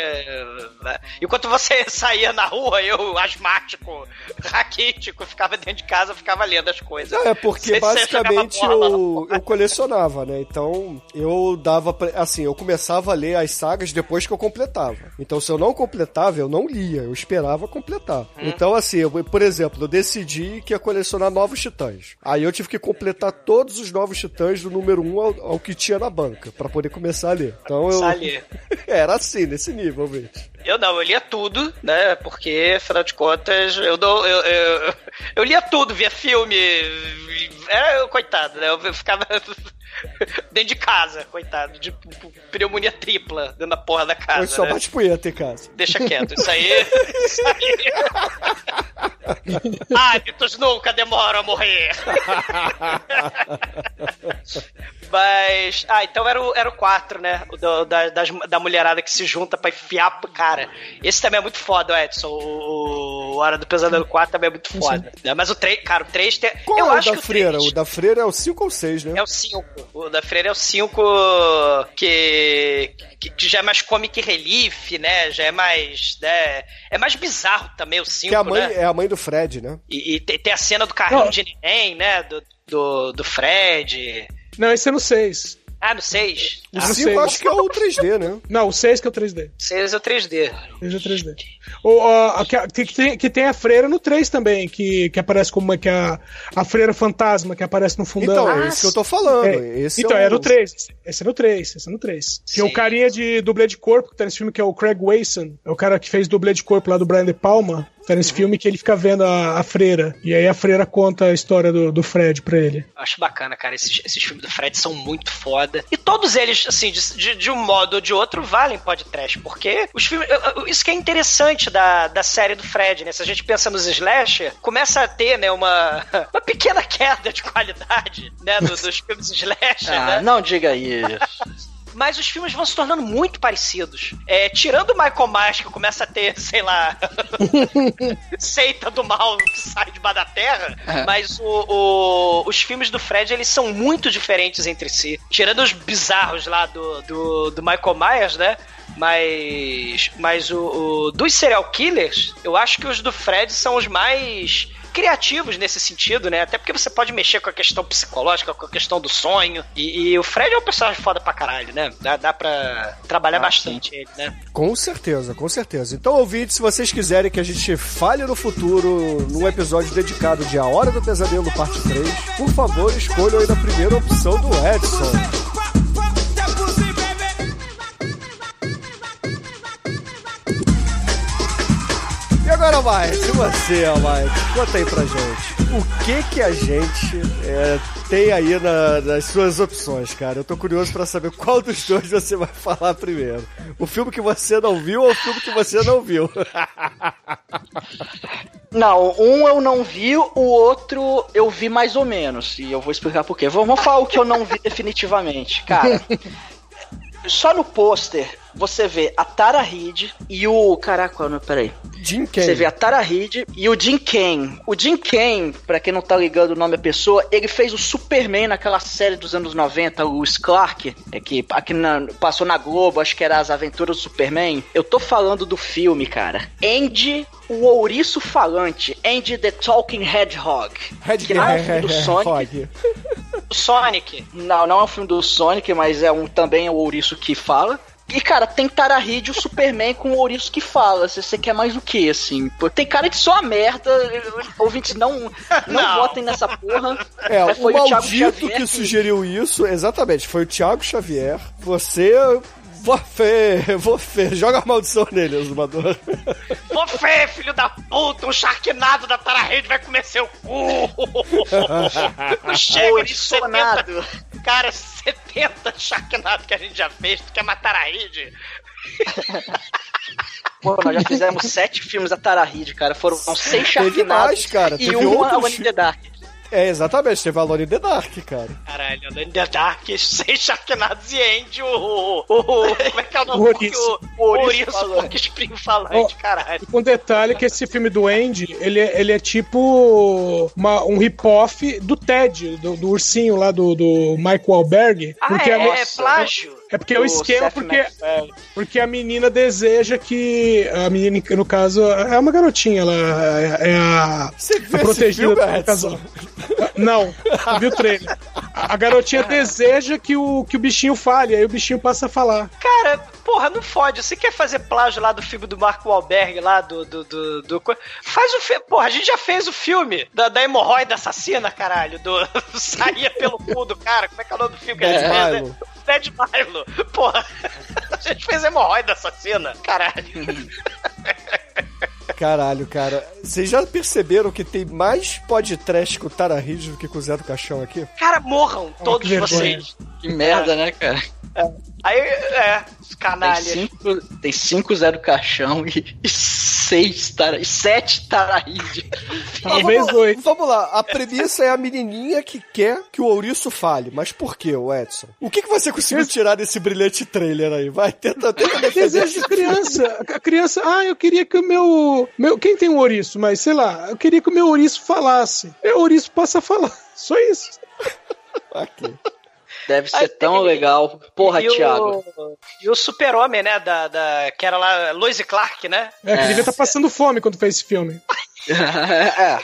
Enquanto você saía na rua, eu, asmático, raquítico, ficava dentro de casa, ficava lendo as coisas. Não, é porque basicamente eu, eu colecionava, né? Então eu dava. Assim, eu começava a ler as sagas depois que eu completava. Então se eu não completava, eu não lia, eu esperava completar. Então, assim, eu, por exemplo, eu decidi que ia colecionar novos titãs. Aí eu tive que completar todos os novos titãs do número 1 ao, ao que tinha na banca, pra poder começar a ler. Então eu. Começar a ler. Era assim, nesse nível, mesmo. Eu não, eu lia tudo, né? Porque, afinal de contas, eu dou. Eu, eu, eu lia tudo, via filme. Era eu, coitado, né? Eu ficava dentro de casa, coitado, de pneumonia tripla dentro da porra da casa. Hoje só né? bate punheta em casa. Deixa quieto, isso aí. Isso aí. Hábitos nunca demoram a morrer. Mas. Ah, então era o, era o 4, né? O do- da, das- da mulherada que se junta pra enfiar. Cara, esse também é muito foda, Edson. O, o Hora do Pesadelo 4 também é muito foda. né? Mas o 3, cara, o 3 tem. Qual eu é o acho da que freira? o 3 O da freira é o 5 ou 6, né? é o 5. O da Freira é o 5 que, que, que já é mais comic relief, né? Já é mais. Né? É mais bizarro também o 5, que é a mãe, né? é a mãe do Fred, né? E, e tem, tem a cena do carrinho Não. de neném, né? Do, do, do Fred. Não, esse é no 6. Ah, no 6. O Ah, 5 sei. acho que é o 3D, né? Não, o 6 que é o 3D. 6 é o 3D. 6 é o 3D. O, ó, que, que, tem, que tem a freira no 3 também, que, que aparece como uma, que é a, a freira fantasma, que aparece no fundão. Então, Ah, é isso que eu tô falando. É, Esse então, é, é o... no 3. Esse é no 3. Esse é no 3. Que é o carinha de dublê de corpo que tá nesse filme, que é o Craig Wason. É o cara que fez dublê de corpo lá do Brian De Palma. Tá nesse Uhum. filme que ele fica vendo a, a freira. E aí a freira conta a história do, do Fred pra ele. Eu acho bacana, cara. Esses, esses filmes do Fred são muito foda. E todos eles, assim, de, de, de um modo ou de outro, valem podcast. Porque os filmes. Isso que é interessante da, da série do Fred, né? Se a gente pensa nos slasher, começa a ter, né, uma, uma pequena queda de qualidade, né? do- dos filmes slasher, Ah, né? não diga isso. Mas os filmes vão se tornando muito parecidos. É, tirando o Michael Myers, que começa a ter, sei lá, seita do mal que sai de da terra, mas o- o- os filmes do Fred, eles são muito diferentes entre si. Tirando os bizarros lá do, do, do Michael Myers, né? Mas, mas o, o- dos serial killers, eu acho que os do Fred são os mais criativos nesse sentido, né? Até porque você pode mexer com a questão psicológica, com a questão do sonho. E, e o Fred é um personagem foda pra caralho, né? Dá, dá pra trabalhar bastante ele, né? Com certeza, com certeza. Então, ouvintes, se vocês quiserem que a gente fale no futuro num episódio dedicado de A Hora do Pesadelo, parte 3, por favor, escolham aí na primeira opção do Edson. Agora, Mike, você, Mike, conta aí pra gente. O que que a gente é, tem aí na- nas suas opções, cara? Eu tô curioso pra saber qual dos dois você vai falar primeiro. O filme que você não viu ou o filme que você não viu? Não, um eu não vi, o outro eu vi mais ou menos. E eu vou explicar por quê. Vamos falar o que eu não vi definitivamente. Cara, só no pôster você vê a Tara Reid e o. Caraca, qual é? Peraí. Jim Você vê a Tara Reid e o Jim Kane. O Jim Kane, pra quem não tá ligando o nome da pessoa, ele fez o Superman naquela série dos anos 90, o Clark, é que aqui na- passou na Globo, acho que era As Aventuras do Superman. Eu tô falando do filme, cara. Andy, o ouriço falante. Andy the Talking Hedgehog. Red que não é um filme do Sonic. Sonic. Não, não é um filme do Sonic, mas é um também é o ouriço que fala. E, cara, tem Tara Reid e o Superman com o ouriço que fala. Você quer mais o que, assim? Pô, Tem cara de só uma merda. Ouvintes, não, não, Não. votem nessa porra. É, Mas o foi Thiago maldito Xavier que sugeriu isso, exatamente, foi o Thiago Xavier. Você. Você, você, joga a maldição nele, Azumador. Você, filho da puta, um charquinado da Tara Reid vai comer seu cu. Não chega de Ouriço 70, nado. cara, 70 charquinados que a gente já fez. Tu quer matar a Reid? Pô, nós já fizemos sete filmes da Tara Reid, cara. Foram seis mais, cara, e um Alone in the Dark. É, exatamente, teve Alone in the Dark, cara. Caralho, Alone in the Dark, seis charquinados e Andy, o, o, o- Como é que é o nome? O ouriço. O, o Ouriço ouriço, falante. Ó, caralho. Com detalhe que esse filme do Andy, ele é, ele é tipo uma- um rip-off do Ted, do, do ursinho lá do, do Mike Wahlberg. Ah, porque é, me- é plágio. É porque é o esquema, porque, porque a menina deseja que. A menina, no caso, é uma garotinha, ela é, é a, Você a viu protegida do casal. Não, não vi o trailer. A garotinha deseja que o, que o bichinho fale, aí o bichinho passa a falar. Cara, porra, não fode. Você quer fazer plágio lá do filme do Marco Wahlberg, lá do. do, do, do Faz o filme. Porra, a gente já fez o filme da, da hemorroida assassina, caralho. Do... Saía pelo cu do cara. Como é que é o nome do filme que a gente fez? né? Dead Milo. Porra, a gente fez hemorroida assassina, caralho. Caralho, cara. Vocês já perceberam que tem mais podcast com o Tara do que com o Zé do Caixão aqui? Cara, morram todos que vergonha. vocês. Que merda, né, cara? Aí, é, os Tem canalhas. cinco, tem cinco Zé do Caixão e, e seis tara, e sete Taraíde. Talvez oito. Vamos lá, a premissa é a menininha que quer que o ouriço fale. Mas por quê, o Edson? O que, que você conseguiu tirar desse brilhante trailer aí? Vai, tenta, tenta. Desejo de criança. A criança, ah, eu queria que o meu, meu. Quem tem um ouriço? Mas sei lá, eu queria que o meu ouriço falasse. E o ouriço passa a falar. Só isso. Ok. Deve ser Aí tão tem- legal. Porra, e o- Thiago. E o super-homem, né, da, da, que era lá, Lois Clark, né? É, que devia estar passando fome quando fez esse filme. é,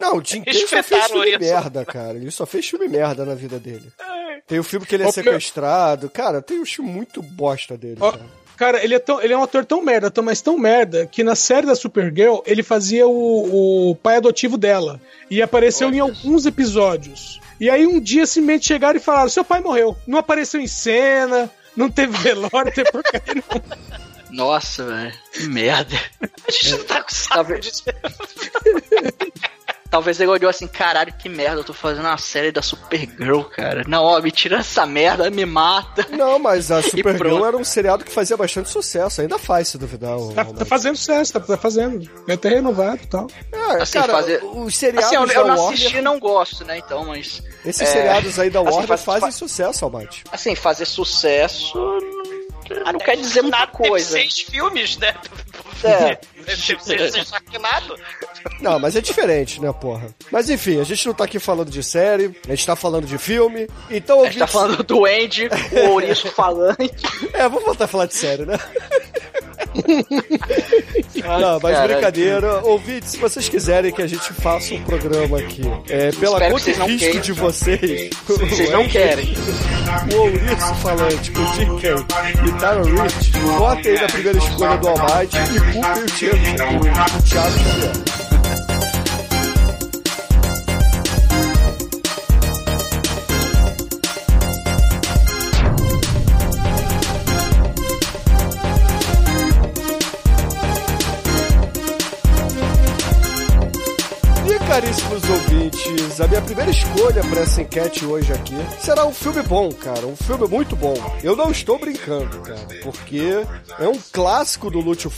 Não, o Jim Carrey só fez filme isso. merda, cara. Ele só fez filme merda na vida dele. Tem o filme que ele é sequestrado. Cara, tem um filme muito bosta dele, cara. Cara, ele é, tão, ele é um ator tão merda, tão, mas tão merda, que na série da Supergirl ele fazia o, o pai adotivo dela. E apareceu em alguns episódios. E aí um dia simplesmente chegaram e falaram: seu pai morreu. Não apareceu em cena, não teve velório, não teve porcaria nenhuma. Nossa, velho. Que merda. A gente não tá com saco Talvez- disso. Talvez ele olhou assim, caralho, que merda, eu tô fazendo uma série da Supergirl, cara. Não, ó, me tira essa merda, me mata. Não, mas a Supergirl era um seriado que fazia bastante sucesso. Ainda faz, se duvidar. Tá, tá fazendo sucesso, tá, tá fazendo. Vai ter renovado e tal. É, Assim, cara, fazer- os seriados Assim, eu, da eu não Warner... assisti e não gosto, né, então, mas... Esses é, seriados aí da assim, Warner faz- fazem faz- sucesso, Almighty. Assim, fazer sucesso não, não quer dizer muita Nada, teve coisa. seis filmes, né? É. Não, mas é diferente, né, porra? Mas enfim, a gente não tá aqui falando de série, a gente tá falando de filme. Então, A gente tá falando do Andy, o ouriço falante. É, vamos voltar a falar de série, né? Não, mas Caralho. brincadeira. Ouvintes, se vocês quiserem que a gente faça um programa aqui, é, pela conta e risco queiram. de vocês, Vocês não querem. o Ouriço falante com o Jim Kay e Tyron Rich, votem aí na primeira escolha do Almighty e culpem o Thiago Xavier. Caríssimos ouvintes, a minha primeira escolha para essa enquete hoje aqui será um filme bom, cara. Um filme muito bom. Eu não estou brincando, cara, porque é um clássico do Lúcio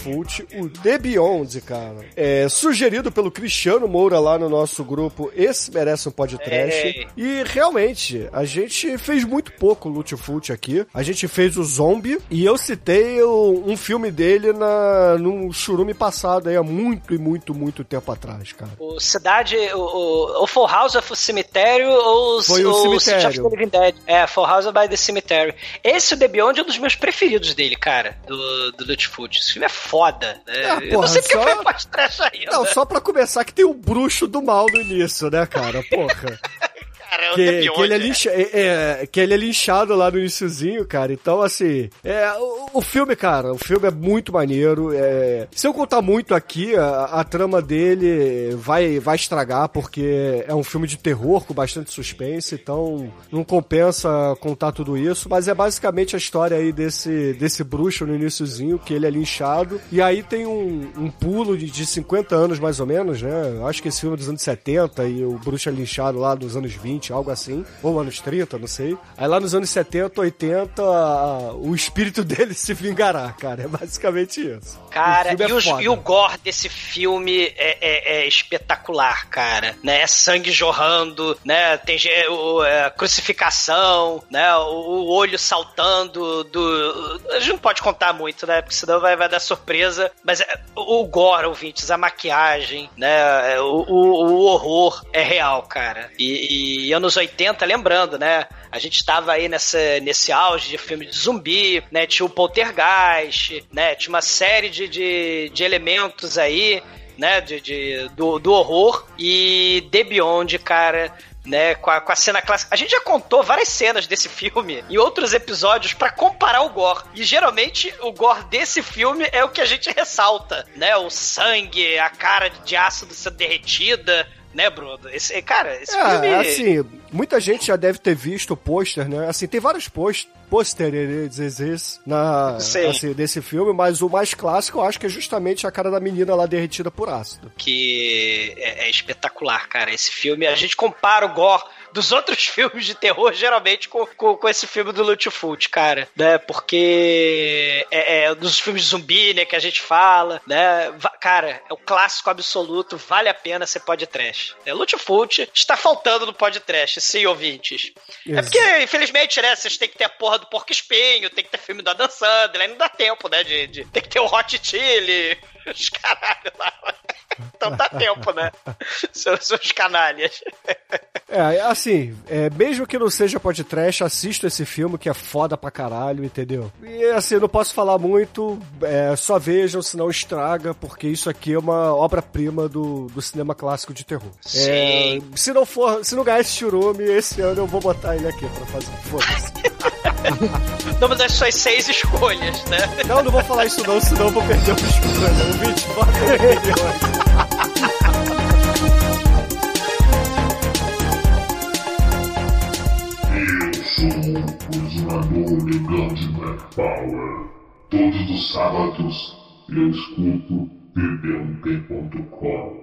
o The Beyond, cara. É sugerido pelo Cristiano Moura lá no nosso grupo Esse Merece um Podcast. E realmente, a gente fez muito pouco Lúcio aqui. A gente fez o Zombie e eu citei o- um filme dele na, num churume passado aí há muito e muito, muito tempo atrás, cara. O Cidade, o, o, o Full House of Cemitério ou o, Foi o Cemitério. City of the Living Dead. É, Full House by the Cemetery. Esse, o The Beyond, é um dos meus preferidos dele, cara, do, do Lutfoot. Esse filme é foda. né? Ah, porra, não sei porque só- foi mais trash ainda. Não, só pra começar que tem o bruxo do mal no início, né, cara? Porra. cara, é Que, Beyond. que, ele é lincha, é, é, que ele é linchado lá no iniciozinho, cara. Então, assim, é, o, o filme, cara, o filme é muito maneiro. É, se eu contar muito aqui, a, a trama dele vai, vai estragar, porque é um filme de terror com bastante suspense, então não compensa contar tudo isso. Mas é basicamente a história aí desse, desse bruxo no iniciozinho, que ele é linchado. E aí tem um, um pulo de, de 50 anos, mais ou menos, né? Acho que esse filme é dos anos 70 e o bruxo é linchado lá nos anos 20, algo assim. Ou anos 30, não sei. Aí lá nos anos 70, 80, a- o espírito dele se vingará, cara. É basicamente isso. Cara, O é e, os- foda. e o gore desse filme é, é- é espetacular, cara. Né? É sangue jorrando, né? Tem ge- o, é, crucificação, né? O, o olho saltando do. A gente não pode contar muito, né? Porque senão vai, vai dar surpresa. Mas é, o, gore, ouvintes, a maquiagem, né? é, O, o- o horror é real, cara. E, e anos 80, lembrando, né? A gente tava aí nessa, nesse auge de filme de zumbi, né? Tinha o Poltergeist, né? Tinha uma série de, de, de elementos aí, né? De, de- do, do horror. E The Beyond, cara. Né, com a, com a cena clássica. A gente já contou várias cenas desse filme em outros episódios pra comparar o gore. E geralmente o gore desse filme é o que a gente ressalta, né? O sangue, a cara de ácido sendo derretida, né, Bruno? Esse, cara, esse filme. É, assim, muita gente já deve ter visto o pôster, né? Assim, tem vários pôsteres na Sim. assim, desse filme, mas o mais clássico eu acho que é justamente a cara da menina lá derretida por ácido. que é, é espetacular, cara. Esse filme, a gente compara o gore dos outros filmes de terror, geralmente, com, com, com esse filme do Lutfult, cara, né? Porque é, é dos filmes de zumbi, né, que a gente fala, né? Cara, é o clássico absoluto, vale a pena ser podcast. É, Lutfult está faltando no podcast, sim, ouvintes. É Isso. porque, infelizmente, né, vocês têm que ter a porra do Porco Espinho, tem que ter filme do Adam Sandler, aí não dá tempo, né, de, de- tem que ter o Hot Chili, os caralho lá. Então dá tempo, né? Seus, seus canalhas. É, assim, é, mesmo que não seja podcast, assista esse filme que é foda pra caralho, entendeu? E assim, não posso falar muito, é, só vejam, senão estraga, porque isso aqui é uma obra-prima do, do cinema clássico de terror. É, Sim. se não for, se não ganhar esse churume, esse ano eu vou botar ele aqui pra fazer. Foda-se. Nome das suas seis escolhas, né? Não, não vou falar isso não, senão eu vou perder o escolha. O vídeo, bota Power. Todos os sábados eu escuto bb1p.com.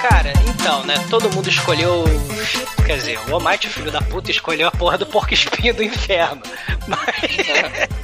Cara, então, né? Todo mundo escolheu. Quer dizer, o Almighty, filho da puta, escolheu a porra do porco espinho do inferno. Mas.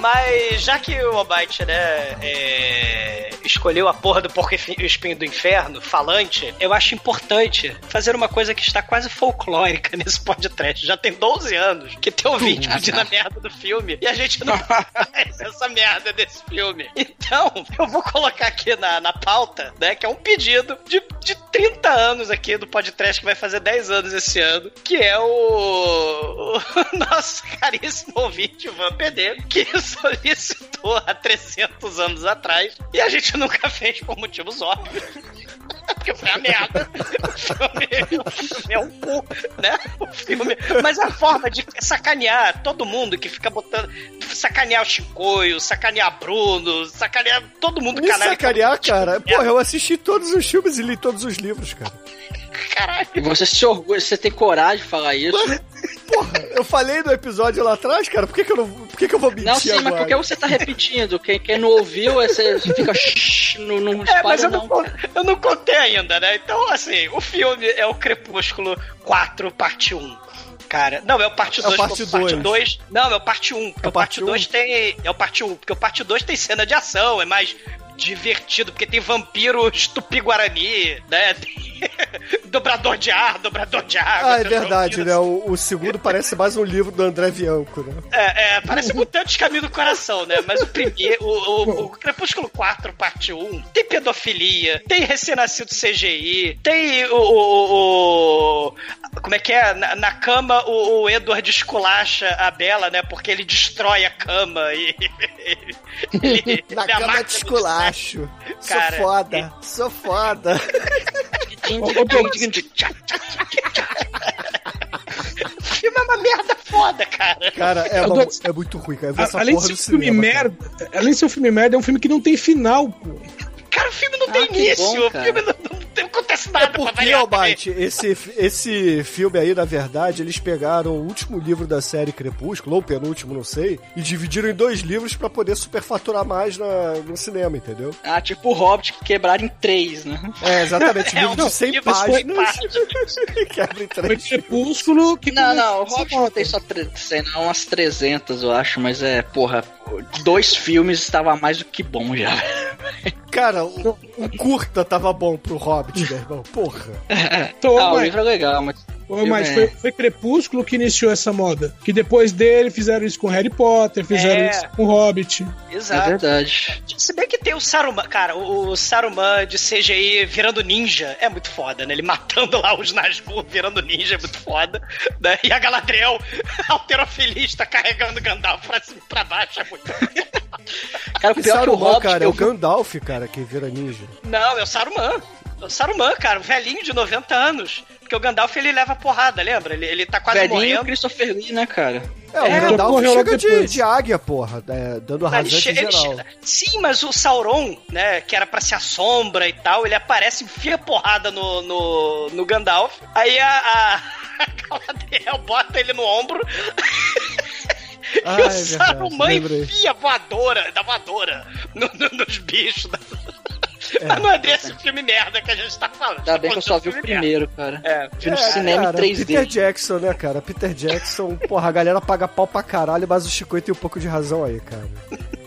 Mas já que o Almighty, né, é, escolheu a porra do porco espinho do inferno, falante, eu acho importante fazer uma coisa que está quase folclórica nesse podcast. Já tem 12 anos que tem ouvinte pedindo a merda do filme e a gente não faz essa merda desse filme. Então, eu vou colocar aqui na, na pauta, né, que é um pedido de, de 30 anos aqui do podcast que vai fazer 10 anos esse ano, que é o, o nosso caríssimo ouvinte, Ivan Pedro, que solicitou há 300 anos atrás e a gente nunca fez por motivos óbvios. Porque foi a merda. O filme, o filme é um cu, né? O filme. Mas a forma de sacanear todo mundo que fica botando. Sacanear o Chicoio, sacanear Bruno, sacanear todo mundo Me canalha. sacanear, cara. Porra, eu assisti todos os filmes e li todos os livros, cara. Caralho. E você se orgulha, você tem coragem de falar isso. Porra, eu falei no episódio lá atrás, cara, por que, que eu não. Por que, que eu vou mentir Não, sim, agora? mas por que você tá repetindo? Quem, quem não ouviu, é você fica shh, não, não É, mas espalha eu não, não. eu não contei ainda, né? Então, assim, o filme é o Crepúsculo 4, parte 1. Cara, não, é o parte É o 2. parte parte dois. 2. Não, é o parte 1. Porque É o parte 2 tem. É o parte 1. Porque o parte 2 tem cena de ação, é mais divertido, porque tem vampiro tupi-guarani, né? Tem dobrador de ar, dobrador de água. Ah, é verdade, né? O, o segundo parece mais um livro do André Bianco, né? é, é, parece Mutantes Caminho do Coração, né? Mas o primeiro, o, o- o Crepúsculo 4, parte 1, tem pedofilia, tem recém-nascido CGI, tem o, Como é que é? Na, na cama, o, o Edward esculacha a Bela, né? Porque ele destrói a cama e. ele, Na cama de esculacho. Sou Cara, foda, sou foda. Tim, Ô, tim, filme é uma merda foda, cara. Cara, é, uma- é muito ruim, cara. Essa além de ser um filme cara. merda, além de ser um filme merda, é um filme que não tem final, pô. Cara, o filme não Ah, tem início. bom, o filme não, não, não acontece É nada pra porque, variar. Almighty, esse, esse filme aí, na verdade, eles pegaram o último livro da série Crepúsculo, ou penúltimo, não sei, e dividiram em dois livros pra poder superfaturar mais na, no cinema, entendeu? Ah, tipo o Hobbit que quebraram em três, né? É, exatamente. É, livro um de 100 livro de 100 páginas. páginas. Quebra em Foi três. Crepúsculo que Não, não, o Hobbit não tem só tre- sei não, umas 300, eu acho, mas é, porra, dois filmes estava mais do que bom já. Cara, o, o curta tava bom pro Hobbit, meu irmão. Porra. Então, ah, o livro é legal, mas. Ô, mas é. foi, foi Crepúsculo que iniciou essa moda. Que depois dele fizeram isso com Harry Potter, fizeram É. isso com Hobbit. É Exato. verdade. Se bem que tem o Saruman, cara, o, Saruman de CGI virando ninja é muito foda, né? Ele matando lá os Nazgûl virando ninja é muito foda, né? E a Galadriel, alterofilista, carregando Gandalf pra cima e pra baixo é muito Cara, o pior é que o Saruman, Hobbit. cara, é o Gandalf, cara, que vira ninja. Não, é o Saruman. Saruman, cara, o velhinho de 90 anos. Porque o Gandalf ele leva porrada, lembra? Ele, ele tá quase Velhinho morrendo. Christopher Lee, né, cara? É, É, o Gandalf morreu logo chega de, de águia, porra, é, dando che- ele geral. Sim, mas o Sauron, né, que era pra ser a sombra e tal, ele aparece, enfia porrada no, no, no Gandalf. Aí a, a, a Galadriel bota ele no ombro. Ah, e o é verdade, Saruman enfia voadora, da voadora no- no- nos bichos. Da... É. Mas não é desse filme merda que a gente tá falando. Ainda bem que eu só vi o merda. primeiro, cara. É. Vi no É, cinema cara, em 3D. Peter Jackson, né, cara? Peter Jackson, porra, a galera paga pau pra caralho, mas o Chico tem um pouco de razão aí, cara.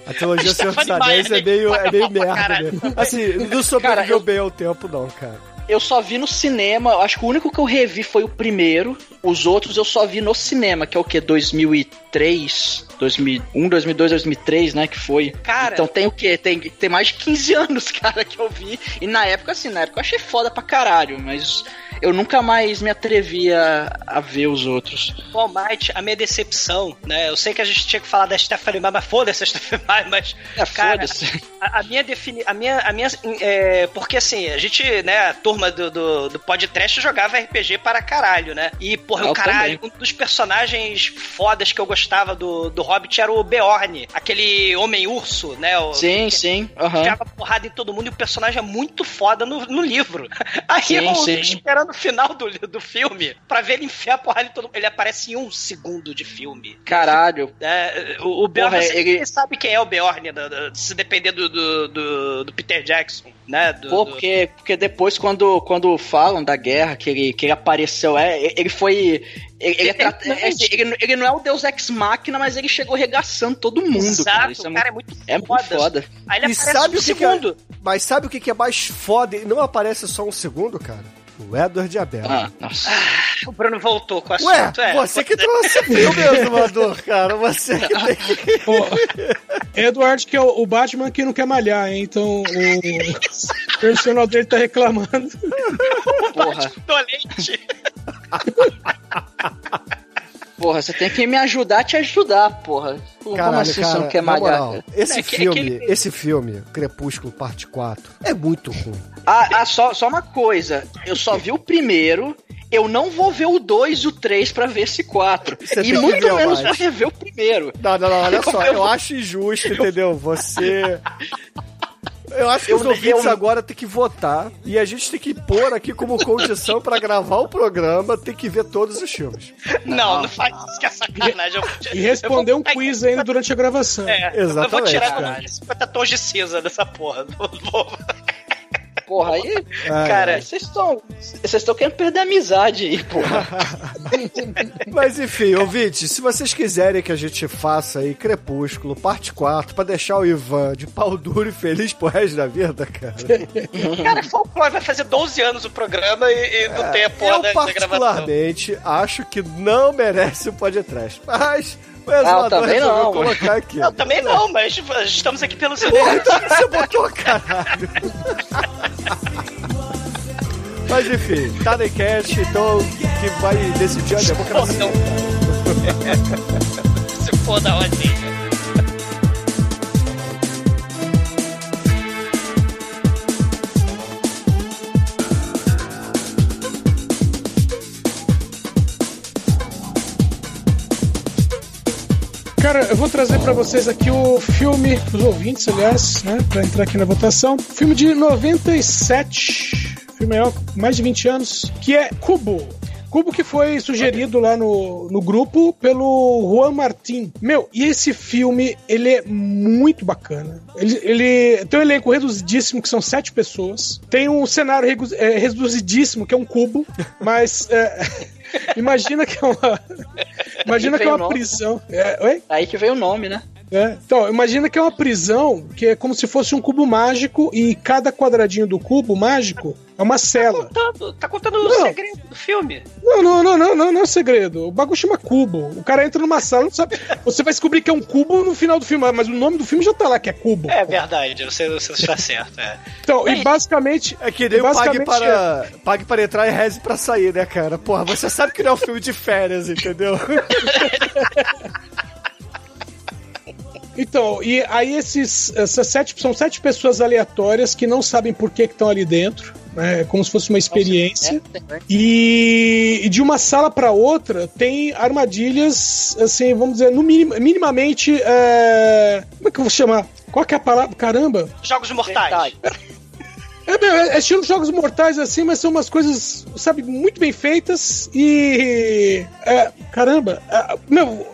A trilogia Senhor dos Anéis é meio, é meio merda, né? Assim, não sobreviveu Cara, eu- bem ao tempo, não, cara. Eu só vi no cinema, acho que o único que eu revi foi o primeiro. Os outros eu só vi no cinema, que é o que? 2003, 2001, 2002, 2003, né? Que foi. Cara. Então tem o quê? Tem, tem mais de 15 anos, cara, que eu vi. E na época, assim, na época eu achei foda pra caralho, mas eu nunca mais me atrevi a, ver os outros. O All Might, a minha decepção, né? Eu sei que a gente tinha que falar da Stephanie Meyer, mas foda-se a Stephanie Meyer, mas. É, cara, foda-se. a, a minha defini... a minha, a minha é, porque assim, a gente, né, a turma do, do, do podcast jogava RPG para caralho, né? E, porra, Eu o caralho, um dos personagens fodas que eu gostava do, do Hobbit era o Beorn, aquele homem-urso, né? O, Sim, que- sim. aham. Enfiava porrada em todo mundo e o personagem é muito foda no, no livro. Aí Sim, eu sim. esperando o final do, do filme pra ver ele enfiar porrada em todo mundo. Ele aparece em um segundo de filme. Caralho. É, o, o Bjorn, Porra, ele- sabe quem é o Bjorn, do- do- se depender do, do, do, Peter Jackson, né? Do, Pô, do- porque, porque depois, quando, quando falam da guerra, que ele, que ele apareceu, é, ele foi. Ele, ele, é tra- é, ele- ele não é o Deus Ex Machina, mas ele chegou regaçando todo mundo, Exato, cara. Isso é, o cara muito, é muito é muito foda. Aí ele E aparece sabe um o que que é- segundo. Mas sabe o que é mais foda e não aparece só um segundo, cara? O Edward Abel. Ah, nossa. O Bruno voltou com o Ué, assunto. é, você que trouxe o filme, exumador, cara. Você que tem que... Pô, Edward, que é o, Batman que não quer malhar, hein? Então o personal dele tá reclamando. Porra, Dolente. porra, você tem que me ajudar a te ajudar, porra. Como Caralho, assim você cara, não quer malhar? moral, esse É é filme, que ele- esse filme, Crepúsculo Parte 4, é muito ruim. Ah, ah, só, só uma coisa. Eu só vi o primeiro. Eu não vou ver o 2 e o 3 pra ver esse 4. Você tem E muito ver menos vou rever o primeiro. Não, não, não, olha só, Eu- eu acho injusto, entendeu? Você. Eu acho que Eu- os ouvintes eu- agora tem que votar e a gente tem que pôr aqui como condição pra gravar o programa, tem que ver todos os filmes. Não, não faz isso que é sacanagem. Eu- E responder eu um vou- quiz ainda durante a gravação. É, eu vou Exatamente, tirar cara. 50 tons de cinza dessa porra. Não vou- Porra, aí. Ai, Cara, Vocês estão. Vocês estão querendo perder a amizade aí, porra. Mas enfim, ouvintes, se vocês quiserem que a gente faça aí Crepúsculo, parte 4, pra deixar o Ivan de pau duro e feliz pro resto da vida, cara. Cara, folclore vai fazer 12 anos o programa e, e não tem a porra eu da, da gravação. particularmente acho que não merece o podcast. Mas o Ah, eu exumador também não, colocar aqui. Eu também não, mas estamos aqui Porra, ideias. então você botou, caralho. Mas enfim, tá no cast, então que vai decidir a democracia. Não. Se foda a ordem. Cara, eu vou trazer pra vocês aqui o filme, os ouvintes, aliás, né, pra entrar aqui na votação. Filme de 97, filme é mais de 20 anos, que é Cubo. Cubo que foi sugerido lá no, no grupo pelo Juan Martin. Meu, e esse filme, ele é muito bacana. Ele, ele tem um elenco reduzidíssimo, que são sete pessoas. Tem um cenário é, reduzidíssimo, que é um cubo. Mas é, imagina que é uma... Imagina que é uma nome. prisão. É, oi? Aí que veio o nome, né? É, Então, imagina que é uma prisão que é como se fosse um cubo mágico e cada quadradinho do cubo mágico é uma cela. Contando, tá contando o segredo do filme. Não, não, não, não, não, não é segredo. O bagulho chama cubo. O cara entra numa sala, não sabe. Você vai descobrir que é um cubo no final do filme, mas o nome do filme já tá lá, que é cubo. É verdade, você, você está certo. É. Então, e basicamente. É que nem pague para, pague para entrar e reze pra sair, né, cara? Porra, você sabe que não é um filme de férias, entendeu? Então, e aí esses, essas sete, são sete pessoas aleatórias que não sabem por que estão ali dentro. Né, é como se fosse uma experiência. E, e de uma sala para outra tem armadilhas, assim, vamos dizer, no minim, minimamente. é, como é que eu vou chamar? Qual que é a palavra? Caramba! Jogos mortais. É, meu, é, é estilo jogos mortais assim, mas são umas coisas, sabe, muito bem feitas e. é, caramba, é, meu,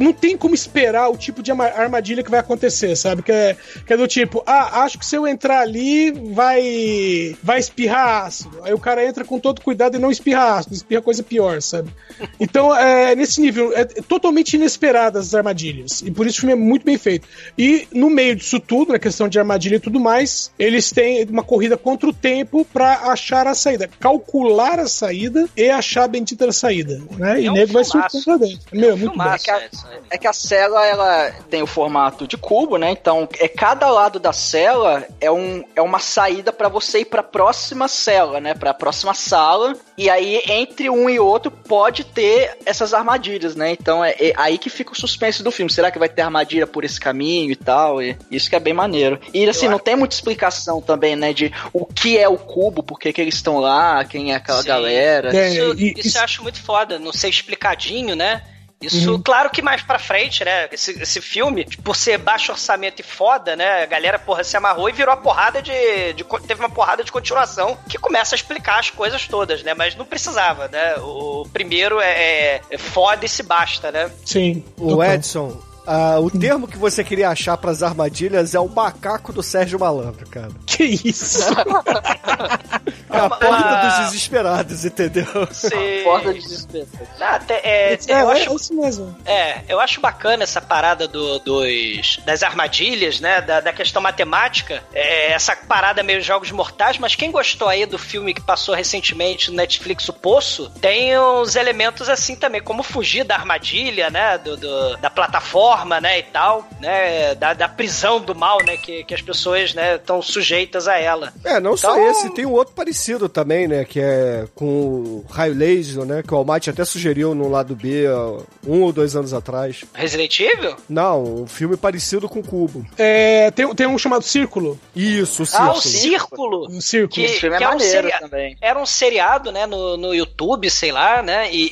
não tem como esperar o tipo de armadilha que vai acontecer, sabe? Que é, que é do tipo, ah, acho que se eu entrar ali vai vai espirrar ácido. Aí o cara entra com todo cuidado e não espirra ácido, espirra coisa pior, sabe? Então, é nesse nível, é totalmente inesperadas as armadilhas. E por isso o filme é muito bem feito. E no meio disso tudo, na questão de armadilha e tudo mais, eles têm uma corrida contra o tempo pra achar a saída, calcular a saída e achar a bendita saída, né? E É um nego vai surtando dentro. Meu, é muito bom. Filmaço, que a- é. É que a cela ela tem o formato de cubo, né? Então, é cada lado da cela é, um, é uma saída pra você ir pra próxima cela, né? Pra próxima sala. E aí, entre um e outro, pode ter essas armadilhas, né? Então, é, é aí que fica o suspense do filme. Será que vai ter armadilha por esse caminho e tal? E isso que é bem maneiro. E assim, não tem muita explicação também, né? De o que é o cubo, por que que eles estão lá, quem é aquela Sim. galera. É, Isso, e- isso isso- eu acho muito foda, não ser explicadinho, né? Isso, claro que mais pra frente, né? Esse, esse filme, por ser baixo orçamento e foda, né? A galera, porra, se amarrou e virou a porrada de, de. Teve uma porrada de continuação que começa a explicar as coisas todas, né? Mas não precisava, né? O primeiro é, é foda e se basta, né? Sim. O. Edson, ah, o termo que você queria achar pras armadilhas é o macaco do Sérgio Malandro, cara. Que isso? É a Uma- porta uma- dos desesperados, entendeu? Você... Porta de desespero. Ah, até- é, É, eu é, acho é isso mesmo. É, eu acho bacana essa parada do- dos, das armadilhas, né? Da, da questão matemática. É, essa parada meio jogos mortais, mas quem gostou aí do filme que passou recentemente no Netflix, O Poço, tem uns elementos assim também, como fugir da armadilha, né? Do, do- da plataforma, né? E tal, né? Da, da prisão do mal, né? Que, que as pessoas, né? Estão sujeitas a ela. É, não só Então- esse, tem um outro parecido também, né? Que é com o raio laser, né? Que o Almighty até sugeriu no lado B há um ou dois anos atrás. Resident Evil? Não, um filme parecido com Cubo. É, tem, tem um chamado Círculo. Isso, o Ah, o círculo. Círculo! Um círculo. Que- Esse filme é que é um maneiro seria- também. Era um seriado, né, no, no YouTube, sei lá, né? E,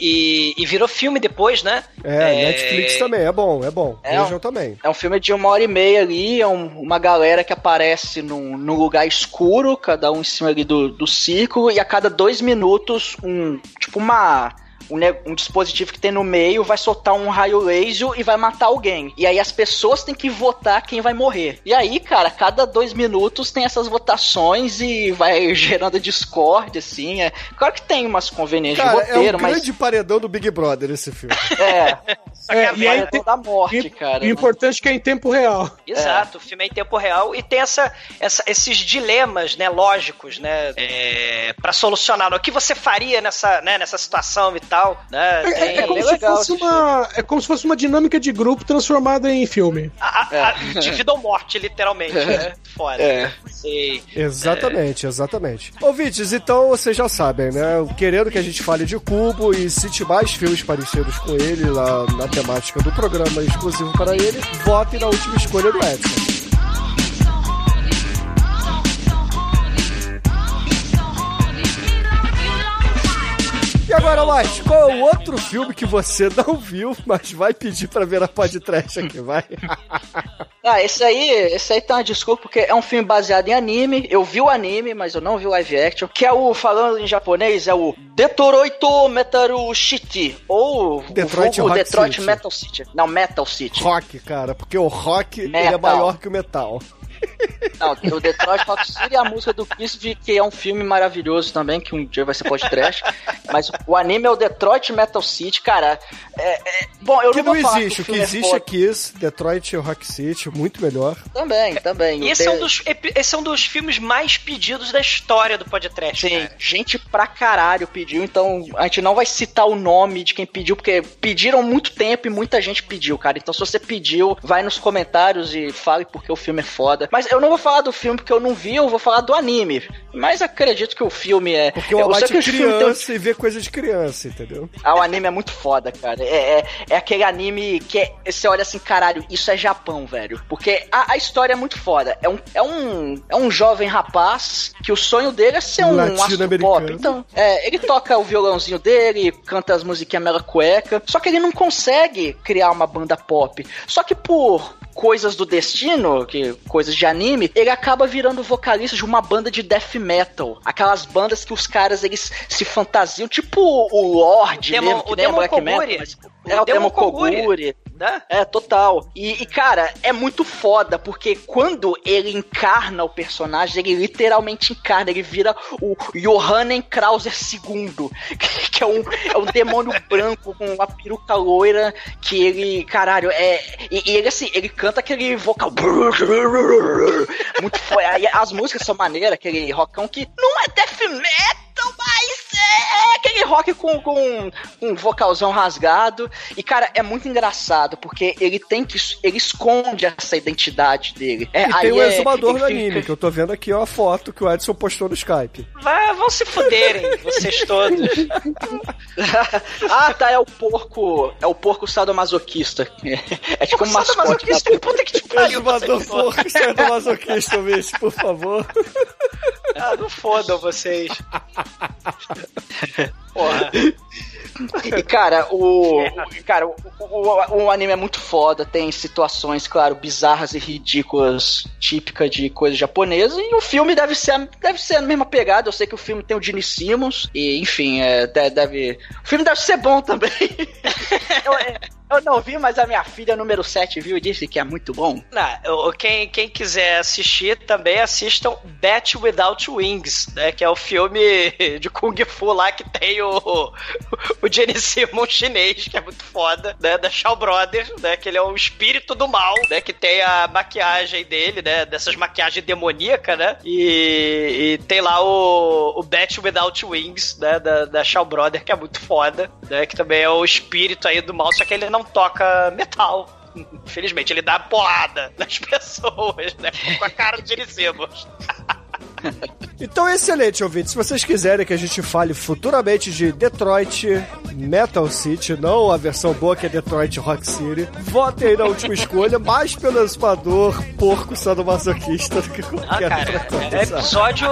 e- e virou filme depois, né? É, Netflix também, é bom, é bom. É, Vejam também. É um filme de uma hora e meia ali, é um- uma galera que aparece num, num lugar escuro, cada um em cima ali do, do círculo, e a cada dois minutos, um tipo uma. Um, um dispositivo que tem no meio vai soltar um raio laser e vai matar alguém. E aí as pessoas têm que votar quem vai morrer. E aí, cara, cada dois minutos tem essas votações e vai gerando discórdia, assim. É. Claro que tem umas conveniências Cara, de roteiro, é um mas. grande paredão do Big Brother esse filme. É, É, e aí é tem, da morte, e- cara. e o importante é que é em tempo real. Exato, o filme é em tempo real e tem essa, essa- esses dilemas, né, lógicos, né, é, para solucionar. O que você faria nessa, né, nessa situação e tal, né? É, Tem- é como se legal fosse uma, é como se fosse uma dinâmica de grupo transformada em filme. a- a- a- de vida ou morte, literalmente, né? Fora. É. Sei. Exatamente, exatamente. Ouvintes, então vocês já sabem, né? Querendo que a gente fale de Cubo e cite mais filmes parecidos com ele lá na temática do programa exclusivo para ele, votem na última escolha do Edson. Agora, mais, qual é o outro filme que você não viu, mas vai pedir pra ver a podcast aqui, vai? Ah, esse aí, esse aí tá uma desculpa, porque é um filme baseado em anime. Eu vi o anime, mas eu não vi o live action. Que é o, falando em japonês, é o Detoroito Metaru City. Ou Detroit o Detroit City. Metal City. Não, Metal City. Rock, cara, porque o rock é maior que o metal. Não, tem o Detroit Rock City e a música do Kiss, que é um filme maravilhoso também, que um dia vai ser podcast. mas o anime é o Detroit Metal City, cara. É, é- bom, eu Que não não vou falar existe, o que é existe é foda. Kiss, Detroit Rock City, muito melhor. Também, também. E esse é, um de- dos, esse é um dos filmes mais pedidos da história do podcast. Sim, cara. gente pra caralho pediu, então a gente não vai citar o nome de quem pediu, porque pediram muito tempo e muita gente pediu, cara. Então se você pediu, vai nos comentários e fale porque o filme é foda. Mas eu não vou falar do filme porque eu não vi, eu vou falar do anime. Mas acredito que o filme é. Porque o Abate que é o tem um- criança e vê coisa de criança, entendeu? Ah, o anime é muito foda, cara. É, é, é aquele anime que é, você olha assim, caralho, isso é Japão, velho. Porque a, a história é muito foda. É um, é, um, é um jovem rapaz que o sonho dele é ser um astro Latino-americano. pop. Então, é, ele toca o violãozinho dele, canta as musiquinhas mela cueca. Só que ele não consegue criar uma banda pop. Só que por coisas do destino, que coisas de anime, ele acaba virando vocalista de uma banda de death metal. Aquelas bandas que os caras eles se fantasiam, tipo o Lorde, Demon- mesmo, que o nem é Demon black metal, Koguri. mas- O é o Demon Koguri. Koguri. Né? É, total. E, e, cara, é muito foda, porque quando ele encarna o personagem, ele literalmente encarna, ele vira o Johannen Krauser II, que é um, é um demônio branco com uma peruca loira, que ele, caralho, é. E, e ele assim, ele canta aquele vocal. Muito foda. As músicas são maneiras, aquele rockão que não é death metal, é aquele rock com, com, com um vocalzão rasgado. E, cara, é muito engraçado, porque ele tem que. Ele esconde essa identidade dele. É, E tem o é- exumador ele do fica- anime, que eu tô vendo aqui, ó, a foto que o Edson postou no Skype. Vai, vão se fuderem, vocês todos. ah, tá, é o porco. É o porco sadomasoquista. É tipo um mascote. Sadomasoquista, da- puta que te pariu, Exumador porco, sai do masoquista, bicho, por favor. Ah, não fodam vocês. Porra. E, cara, o. Cara, o, o, o anime é muito foda, tem situações, claro, bizarras e ridículas, típicas de coisa japonesa, e o filme deve ser, a- deve ser a mesma pegada. Eu sei que o filme tem o Gene Simmons, e enfim, é, de- deve. O filme deve ser bom também. eu, é, eu não vi, mas a minha filha número 7 viu e disse que é muito bom. Não, quem, quem quiser assistir também assistam Bat Without Wings, né? Que é o filme de Kung Fu lá que tem o, o Jenny Simmons chinês, que é muito foda, né? Da Shaw Brothers, né? Que ele é o espírito do mal, né? Que tem a maquiagem dele, né? Dessas maquiagens demoníacas, né? E, e tem lá o, o Bat Without Wings, né? Da, da Shaw Brothers, que é muito foda, né? Que também é o espírito aí do mal, só que ele não toca metal. Infelizmente, ele dá porrada nas pessoas, né? Com a cara de Simmons. Então, excelente, ouvintes. Se vocês quiserem que a gente fale futuramente de Detroit Metal City, não a versão boa que é Detroit Rock City, votem aí na última escolha, mais pelo exumador porco sadomasoquista do que Ah, qualquer cara, outra é episódio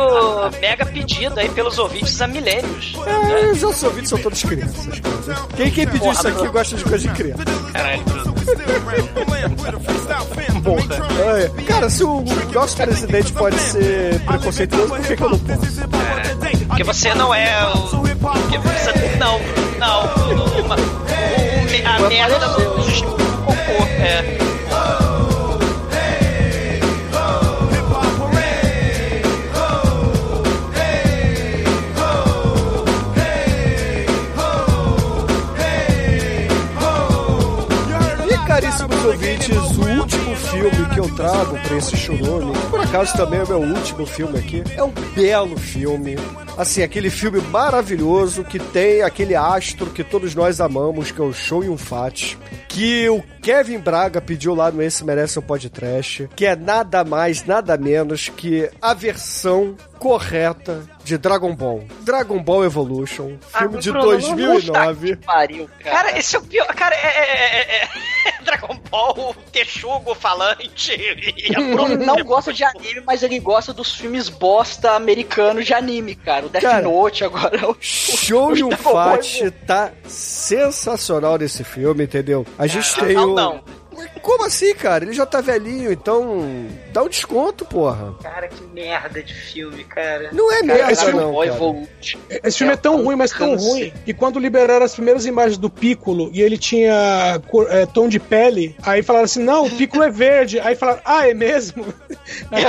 mega pedido aí pelos ouvintes há milênios. É, os nossos ouvintes são todos crianças. Quem, quem pediu isso aqui gosta de coisa de criança. Caralho, É, cara, se o nosso presidente pode ser preconceituoso, por que, que eu não posso? porque você não é o. Porque você. Não, não. Uma, um, a merda não justifica o cocô. É. ouvintes, o último filme que eu trago pra esse churume, que por acaso também é o meu último filme aqui, é um belo filme. Assim, aquele filme maravilhoso que tem aquele astro que todos nós amamos, que é o Show Yun Fat, que o Kevin Braga pediu lá no Esse Merece um Podcast, que é nada mais, nada menos que a versão correta de Dragon Ball. Dragon Ball Evolution, filme de Bruno, não- não 2009. tá que pariu, cara. Cara, esse é o pior. Cara, é, é- é- é- é Dragon Ball, Texugo falante. E Bruno não gosta de anime, mas ele gosta dos filmes bosta americanos de anime, cara. O Death Cara, Note agora. o- Show o e um Fat tá sensacional nesse filme, entendeu? A gente tem não, o. não. Como assim, cara? Ele já tá velhinho, então dá um desconto, porra. Cara, que merda de filme, cara. Não é Cara, merda, Dragon não. Ball Cara. Esse filme é, tão ruim, mas tão ruim, que quando liberaram as primeiras imagens do Piccolo e ele tinha cor- é, tom de pele, aí falaram assim: não, o Piccolo é verde. Aí falaram: ah, é mesmo? Aí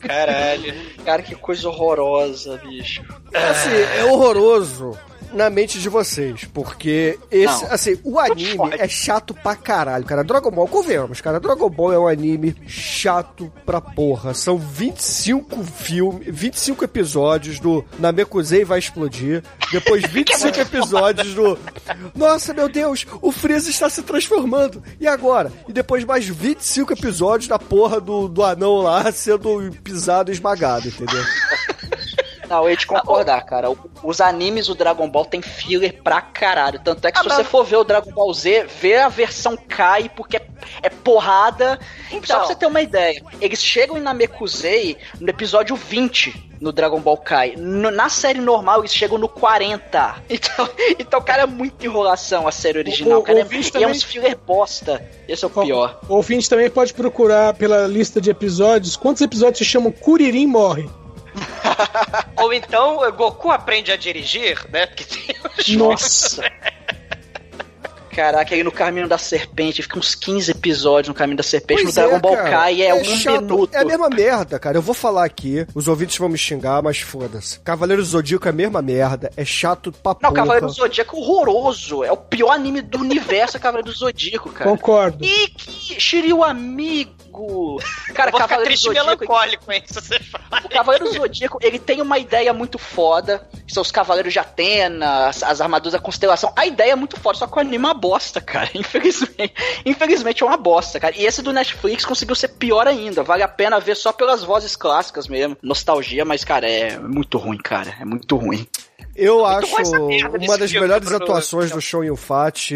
Caralho. Cara, que coisa horrorosa, bicho. Assim, é horroroso. Na mente de vocês, porque esse, Não. assim, o anime é chato pra caralho, cara. Dragon Ball, convenhamos, cara. Dragon Ball é um anime chato pra porra. São 25 filmes, 25 episódios do Namekusei vai explodir. Depois 25 episódios do Nossa, meu Deus, o Freeza está se transformando. E agora? E depois mais 25 episódios da porra do, do anão lá sendo pisado e esmagado, entendeu? Não, eu ia te concordar, cara. O- Os animes do Dragon Ball tem filler pra caralho. Tanto é que Ah, se mas- você for ver o Dragon Ball Z, vê a versão Kai, porque é, é porrada. Só Então. pra você ter uma ideia. Eles chegam em Namekusei no episódio 20 no Dragon Ball Kai. No- na série normal, eles chegam no 40. Então, então cara, é muita enrolação a série original. O- o- cara, é, e é também- uns filler bosta. Esse é o pior. O ouvinte também pode procurar pela lista de episódios quantos episódios se chamam Kuririn Morre. Ou então Goku aprende a dirigir, né? Porque tem os Nossa! Caraca, aí no Caminho da Serpente, fica uns 15 episódios no Caminho da Serpente. Pois no Dragon é, Ball. Kai é, um chato, minuto. É a mesma merda, cara. Eu vou falar aqui, os ouvintes vão me xingar, mas foda-se. Cavaleiro do Zodíaco é a mesma merda, é chato pra Não, porra. Cavaleiro do Zodíaco é horroroso. É o pior anime do universo, é Cavaleiro do Zodíaco, cara. Concordo. E que Shiryu amigo. Cara, Eu vou Cavaleiro triste e Zodíaco. melancólico, hein? Se você fala. O Cavaleiro Zodíaco, ele tem uma ideia muito foda. que São os Cavaleiros de Atena, as, as armaduras da constelação. A ideia é muito foda, só que o anime é uma bosta, cara. Infelizmente. Infelizmente é uma bosta, cara. E esse do Netflix conseguiu ser pior ainda. Vale a pena ver só pelas vozes clássicas mesmo. Nostalgia, mas, cara, é muito ruim, cara. É muito ruim. Eu acho uma das filme, melhores Bruno. atuações do Show Fat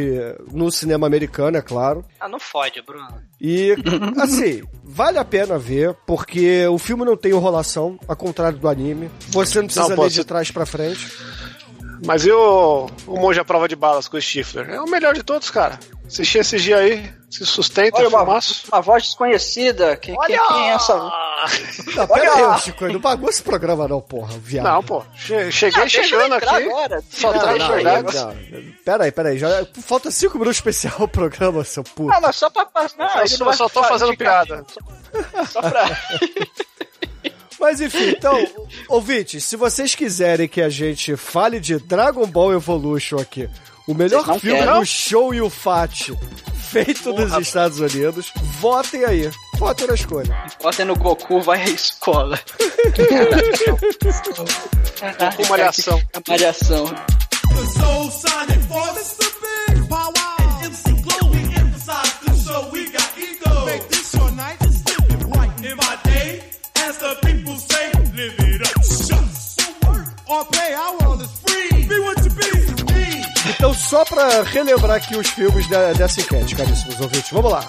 no cinema americano, é claro. Ah, não fode, Bruno. E, assim, vale a pena ver, porque o filme não tem enrolação, ao contrário do anime. Você não precisa Não, ler de trás pra frente. Mas e o, o Monge à Prova de Balas com o Stifler? É o melhor de todos, cara. Assisti esse dia aí, se sustenta, Olha, uma, uma voz desconhecida. Quem, quem, quem é essa? Não, pera aí, Chico, não pagou esse programa não, porra, viado. Não, pô. che- cheguei Ah, eu chegando aqui. agora. Só Não, tá. Não, pera aí, pera aí, já, falta cinco minutos especial o programa, seu puto. Não, mas só pra passar. Não, Eu só- não só tô fa- fazendo piada. Só pra. Mas enfim, então, ouvintes, se vocês quiserem que a gente fale de Dragon Ball Evolution aqui, o melhor filme querem? do show e o Fat feito nos Estados Unidos, votem aí. Votem na escolha. Bota no Goku, vai à escola. Com malhação. Malhação. Or play, our world is free. Be what you be. Então, só pra relembrar aqui os filmes da- dessa enquete, caríssimos ouvintes, vamos lá.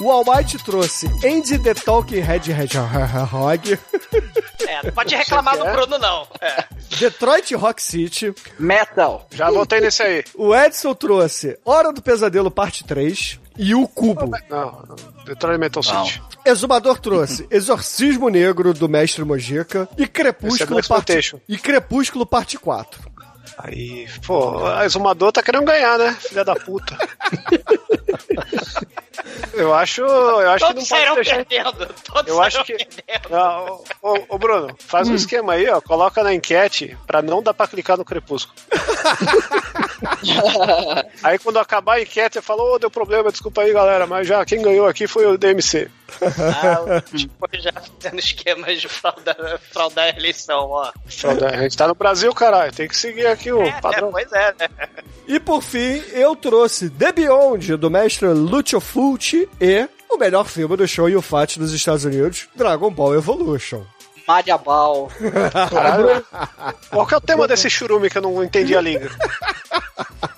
O Almighty trouxe Andy the Talking Head Hedgehog, É, não pode reclamar do quer? Bruno, não. É. Detroit Rock City, Metal. Já voltei nesse aí. o Edson trouxe Hora do Pesadelo Parte 3 e o Cubo. Não, não. Detroit Metal City. Exumador trouxe Exorcismo Negro do Mestre Mojica e é Crepúsculo do parte e Crepúsculo parte 4. Aí, pô, a Exumador tá querendo ganhar, né? Filha da puta. eu acho, eu acho que Todos não pode deixar. perdendo. Todos Eu acho que. perdendo. Não, ô, ô, ô, Bruno, faz Hum. um esquema aí, ó. Coloca na enquete pra não dar pra clicar no crepúsculo. aí quando acabar a enquete, você fala, ô, deu problema, desculpa aí, galera, mas já quem ganhou aqui foi o DMC. Ah, tipo, já fazendo esquemas de fraudar, fraudar a eleição, ó. A gente tá no Brasil, caralho. Tem que seguir aqui o É, padrão. pois é, né? E por fim, eu trouxe The Beyond do mestre Lucio Fulci e o melhor filme do show e o Fat dos Estados Unidos, Dragon Ball Evolution. Caralho. Qual que é o tema desse churume que eu não entendi a língua?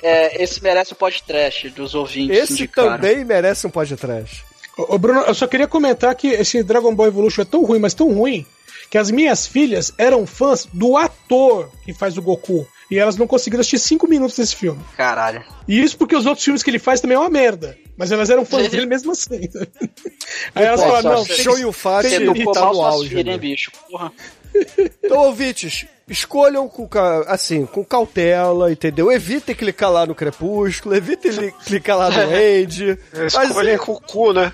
É, esse merece o podcast dos ouvintes. Esse também merece um podcast. Ô, Bruno, eu só queria comentar que esse Dragon Ball Evolution é tão ruim, mas tão ruim, que as minhas filhas eram fãs do ator que faz o Goku. E elas não conseguiram assistir cinco minutos desse filme. Caralho. E isso porque os outros filmes que ele faz também é uma merda. Mas elas eram fãs dele mesmo assim. Aí elas falaram, não, Show e o Fat tá no auge. hein, né? bicho? Porra. Então, ouvintes, escolham com, assim, com cautela, entendeu? Evitem clicar lá no Crepúsculo, evitem li- clicar lá no End. Mas, Escolhem com o cu, né?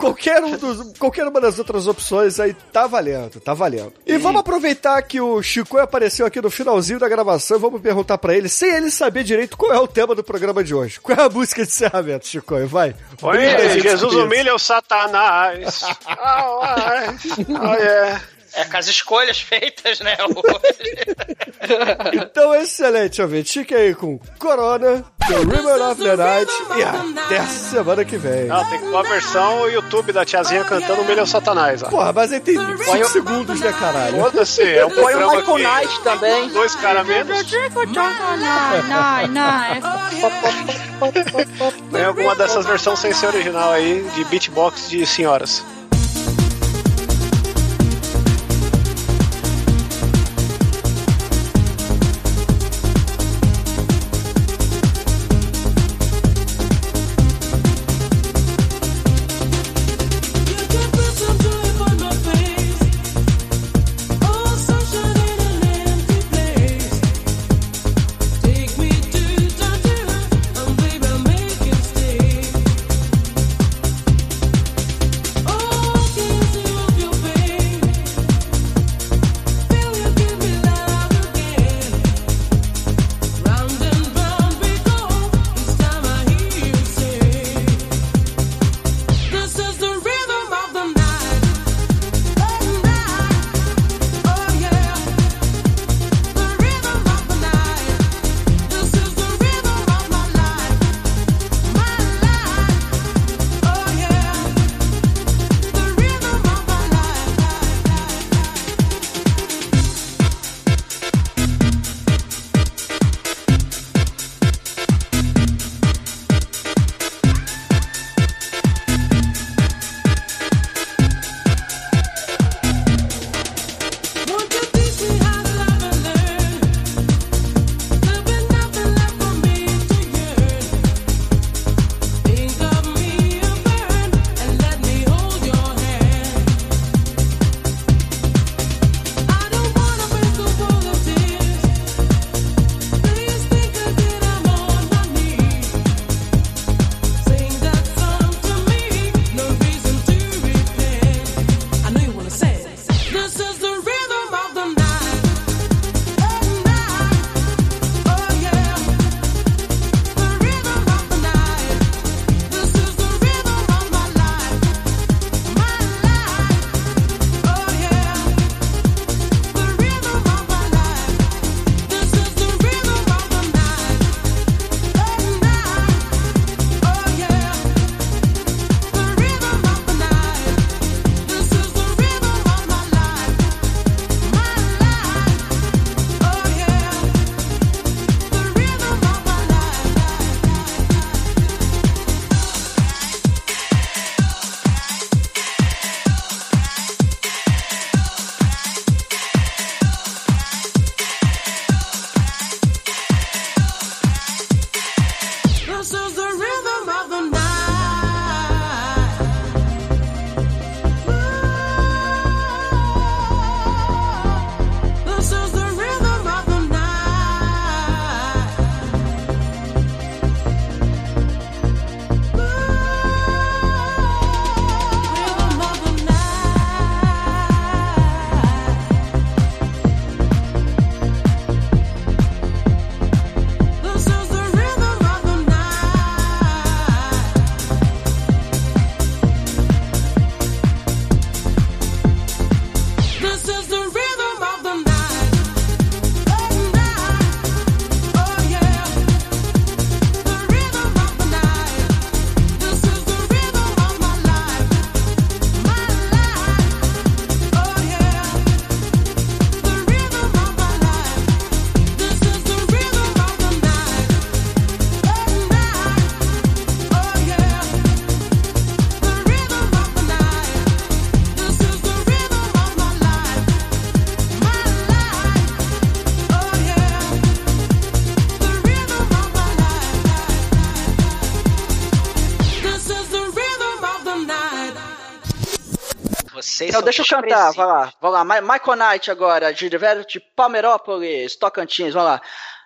qualquer, um dos, qualquer uma das outras opções aí tá valendo, tá valendo. E vamos aproveitar que o Chico apareceu aqui no finalzinho da gravação e vamos perguntar para ele, sem ele saber direito qual é o tema do programa de hoje. Qual é a música de encerramento, Chico? Vai. Oi, Jesus humilha o Satanás. oh, oh, oh, yeah. É, com as escolhas feitas, né? então, excelente, ouvinte. Fique aí com Corona, The River of the Night e até a semana que vem. Não, tem uma versão YouTube da tiazinha cantando o Melhor Satanás. Ó. Porra, mas aí tem 5 segundos, né, caralho? Foda-se, é um Põe o Michael Knight também. Dois caras menos. Põe é alguma dessas versões sem ser original aí, de beatbox de senhoras. This is então deixa eu cantar, vai lá. Vai lá, Michael Knight agora, Gilberto de Palmeirópolis, Tocantins, vai lá.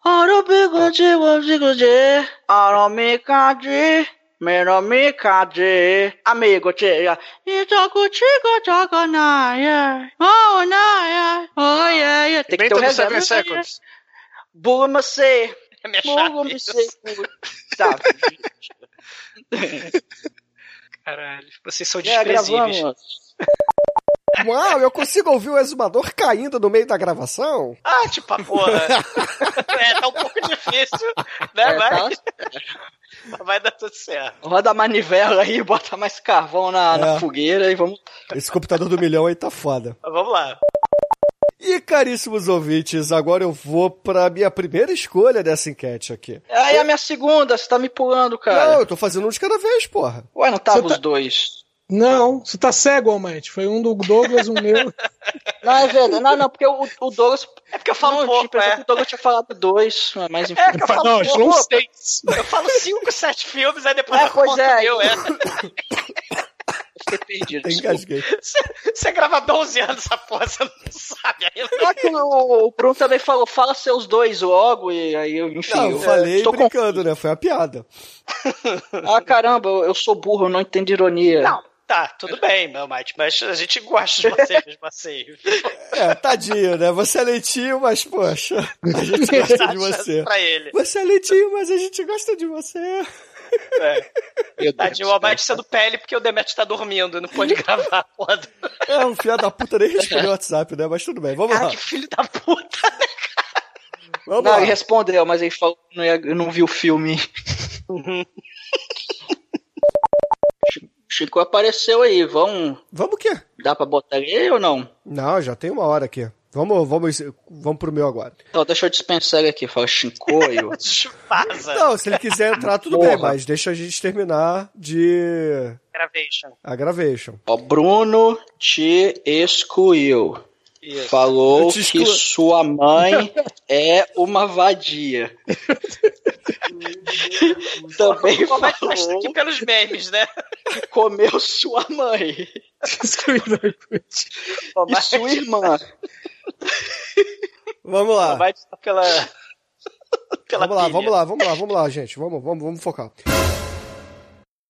Arobicude, bicude, aromicade, meromicade, amigo, tia. E toco, tico, toco, naia, oh, naia, oh, yeah, yeah. Tem que ter um reserva. Bulma C. É minha Bulma C. Tá, Caralho, vocês são desprezíveis. É, Uau, eu consigo ouvir o exumador caindo no meio da gravação? Ah, tipo, a porra. é, tá um pouco difícil, né? É, Mas tá- vai dar tudo certo. Roda a manivela aí, bota mais carvão na, na É. fogueira e vamos. Esse computador do milhão aí tá foda. Mas vamos lá. E caríssimos ouvintes, agora eu vou pra minha primeira escolha dessa enquete aqui. Aí a minha segunda, você tá me pulando, cara. Não, eu tô fazendo um de cada vez, porra. Ué, não tava Você os tá- dois. Não, você tá cego, Almighty. Foi um do Douglas, um meu. Não, é verdade. Não, não, porque o, o Douglas. É porque eu falo não, pouco, tipo, é. o Douglas tinha falado dois, mas enfim. É que eu falo Não, foram seis. Eu falo cinco, sete filmes, aí depois É, eu pois é. meu, é. Eu fiquei perdido. Engasguei. Você, grava 12 anos essa porra, você não sabe ainda. Só que o, o Bruno também falou, fala seus dois logo, e aí eu, enfim. Não, eu falei estou com... brincando, né? Foi a piada. Ah, caramba, eu, eu sou burro, eu não entendo ironia. Não, tá, tudo bem, meu mate, mas a gente gosta de você mesmo assim. É, tadinho, né? Você é leitinho, mas, poxa, a gente gosta de você. pra ele. Você é leitinho, mas a gente gosta de você. É. Tadinho, o. Almighty sendo pele porque o Demet tá dormindo, não pôde gravar a porra. do- É, um filho da puta nem respondeu o WhatsApp, né? Mas tudo bem, vamos Cara, lá. que filho da puta. Vamos Não, lá. ele respondeu, mas ele falou que não, ia, não viu o filme. Chi- Chico apareceu aí, vamos. Vamos o quê? Dá pra botar ele ou não? Não, já tem uma hora aqui. Vamos, vamos, vamos pro meu agora. Então, deixa eu dispensar ele aqui. Fala Shinkoio. Vaza. Não, se ele quiser entrar, tudo Porra. bem, mas deixa a gente terminar de Gravation. aggravation. Ó, Bruno te excluiu. Isso. Falou que sua mãe é uma vadia. Também O Almighty tá falou aqui pelos memes, né? que comeu sua mãe e sua irmã. Vamos O lá. Almighty tá pela... pela Vamos lá, pilha. vamos lá, vamos lá, vamos lá, gente. Vamos, vamos, vamos focar.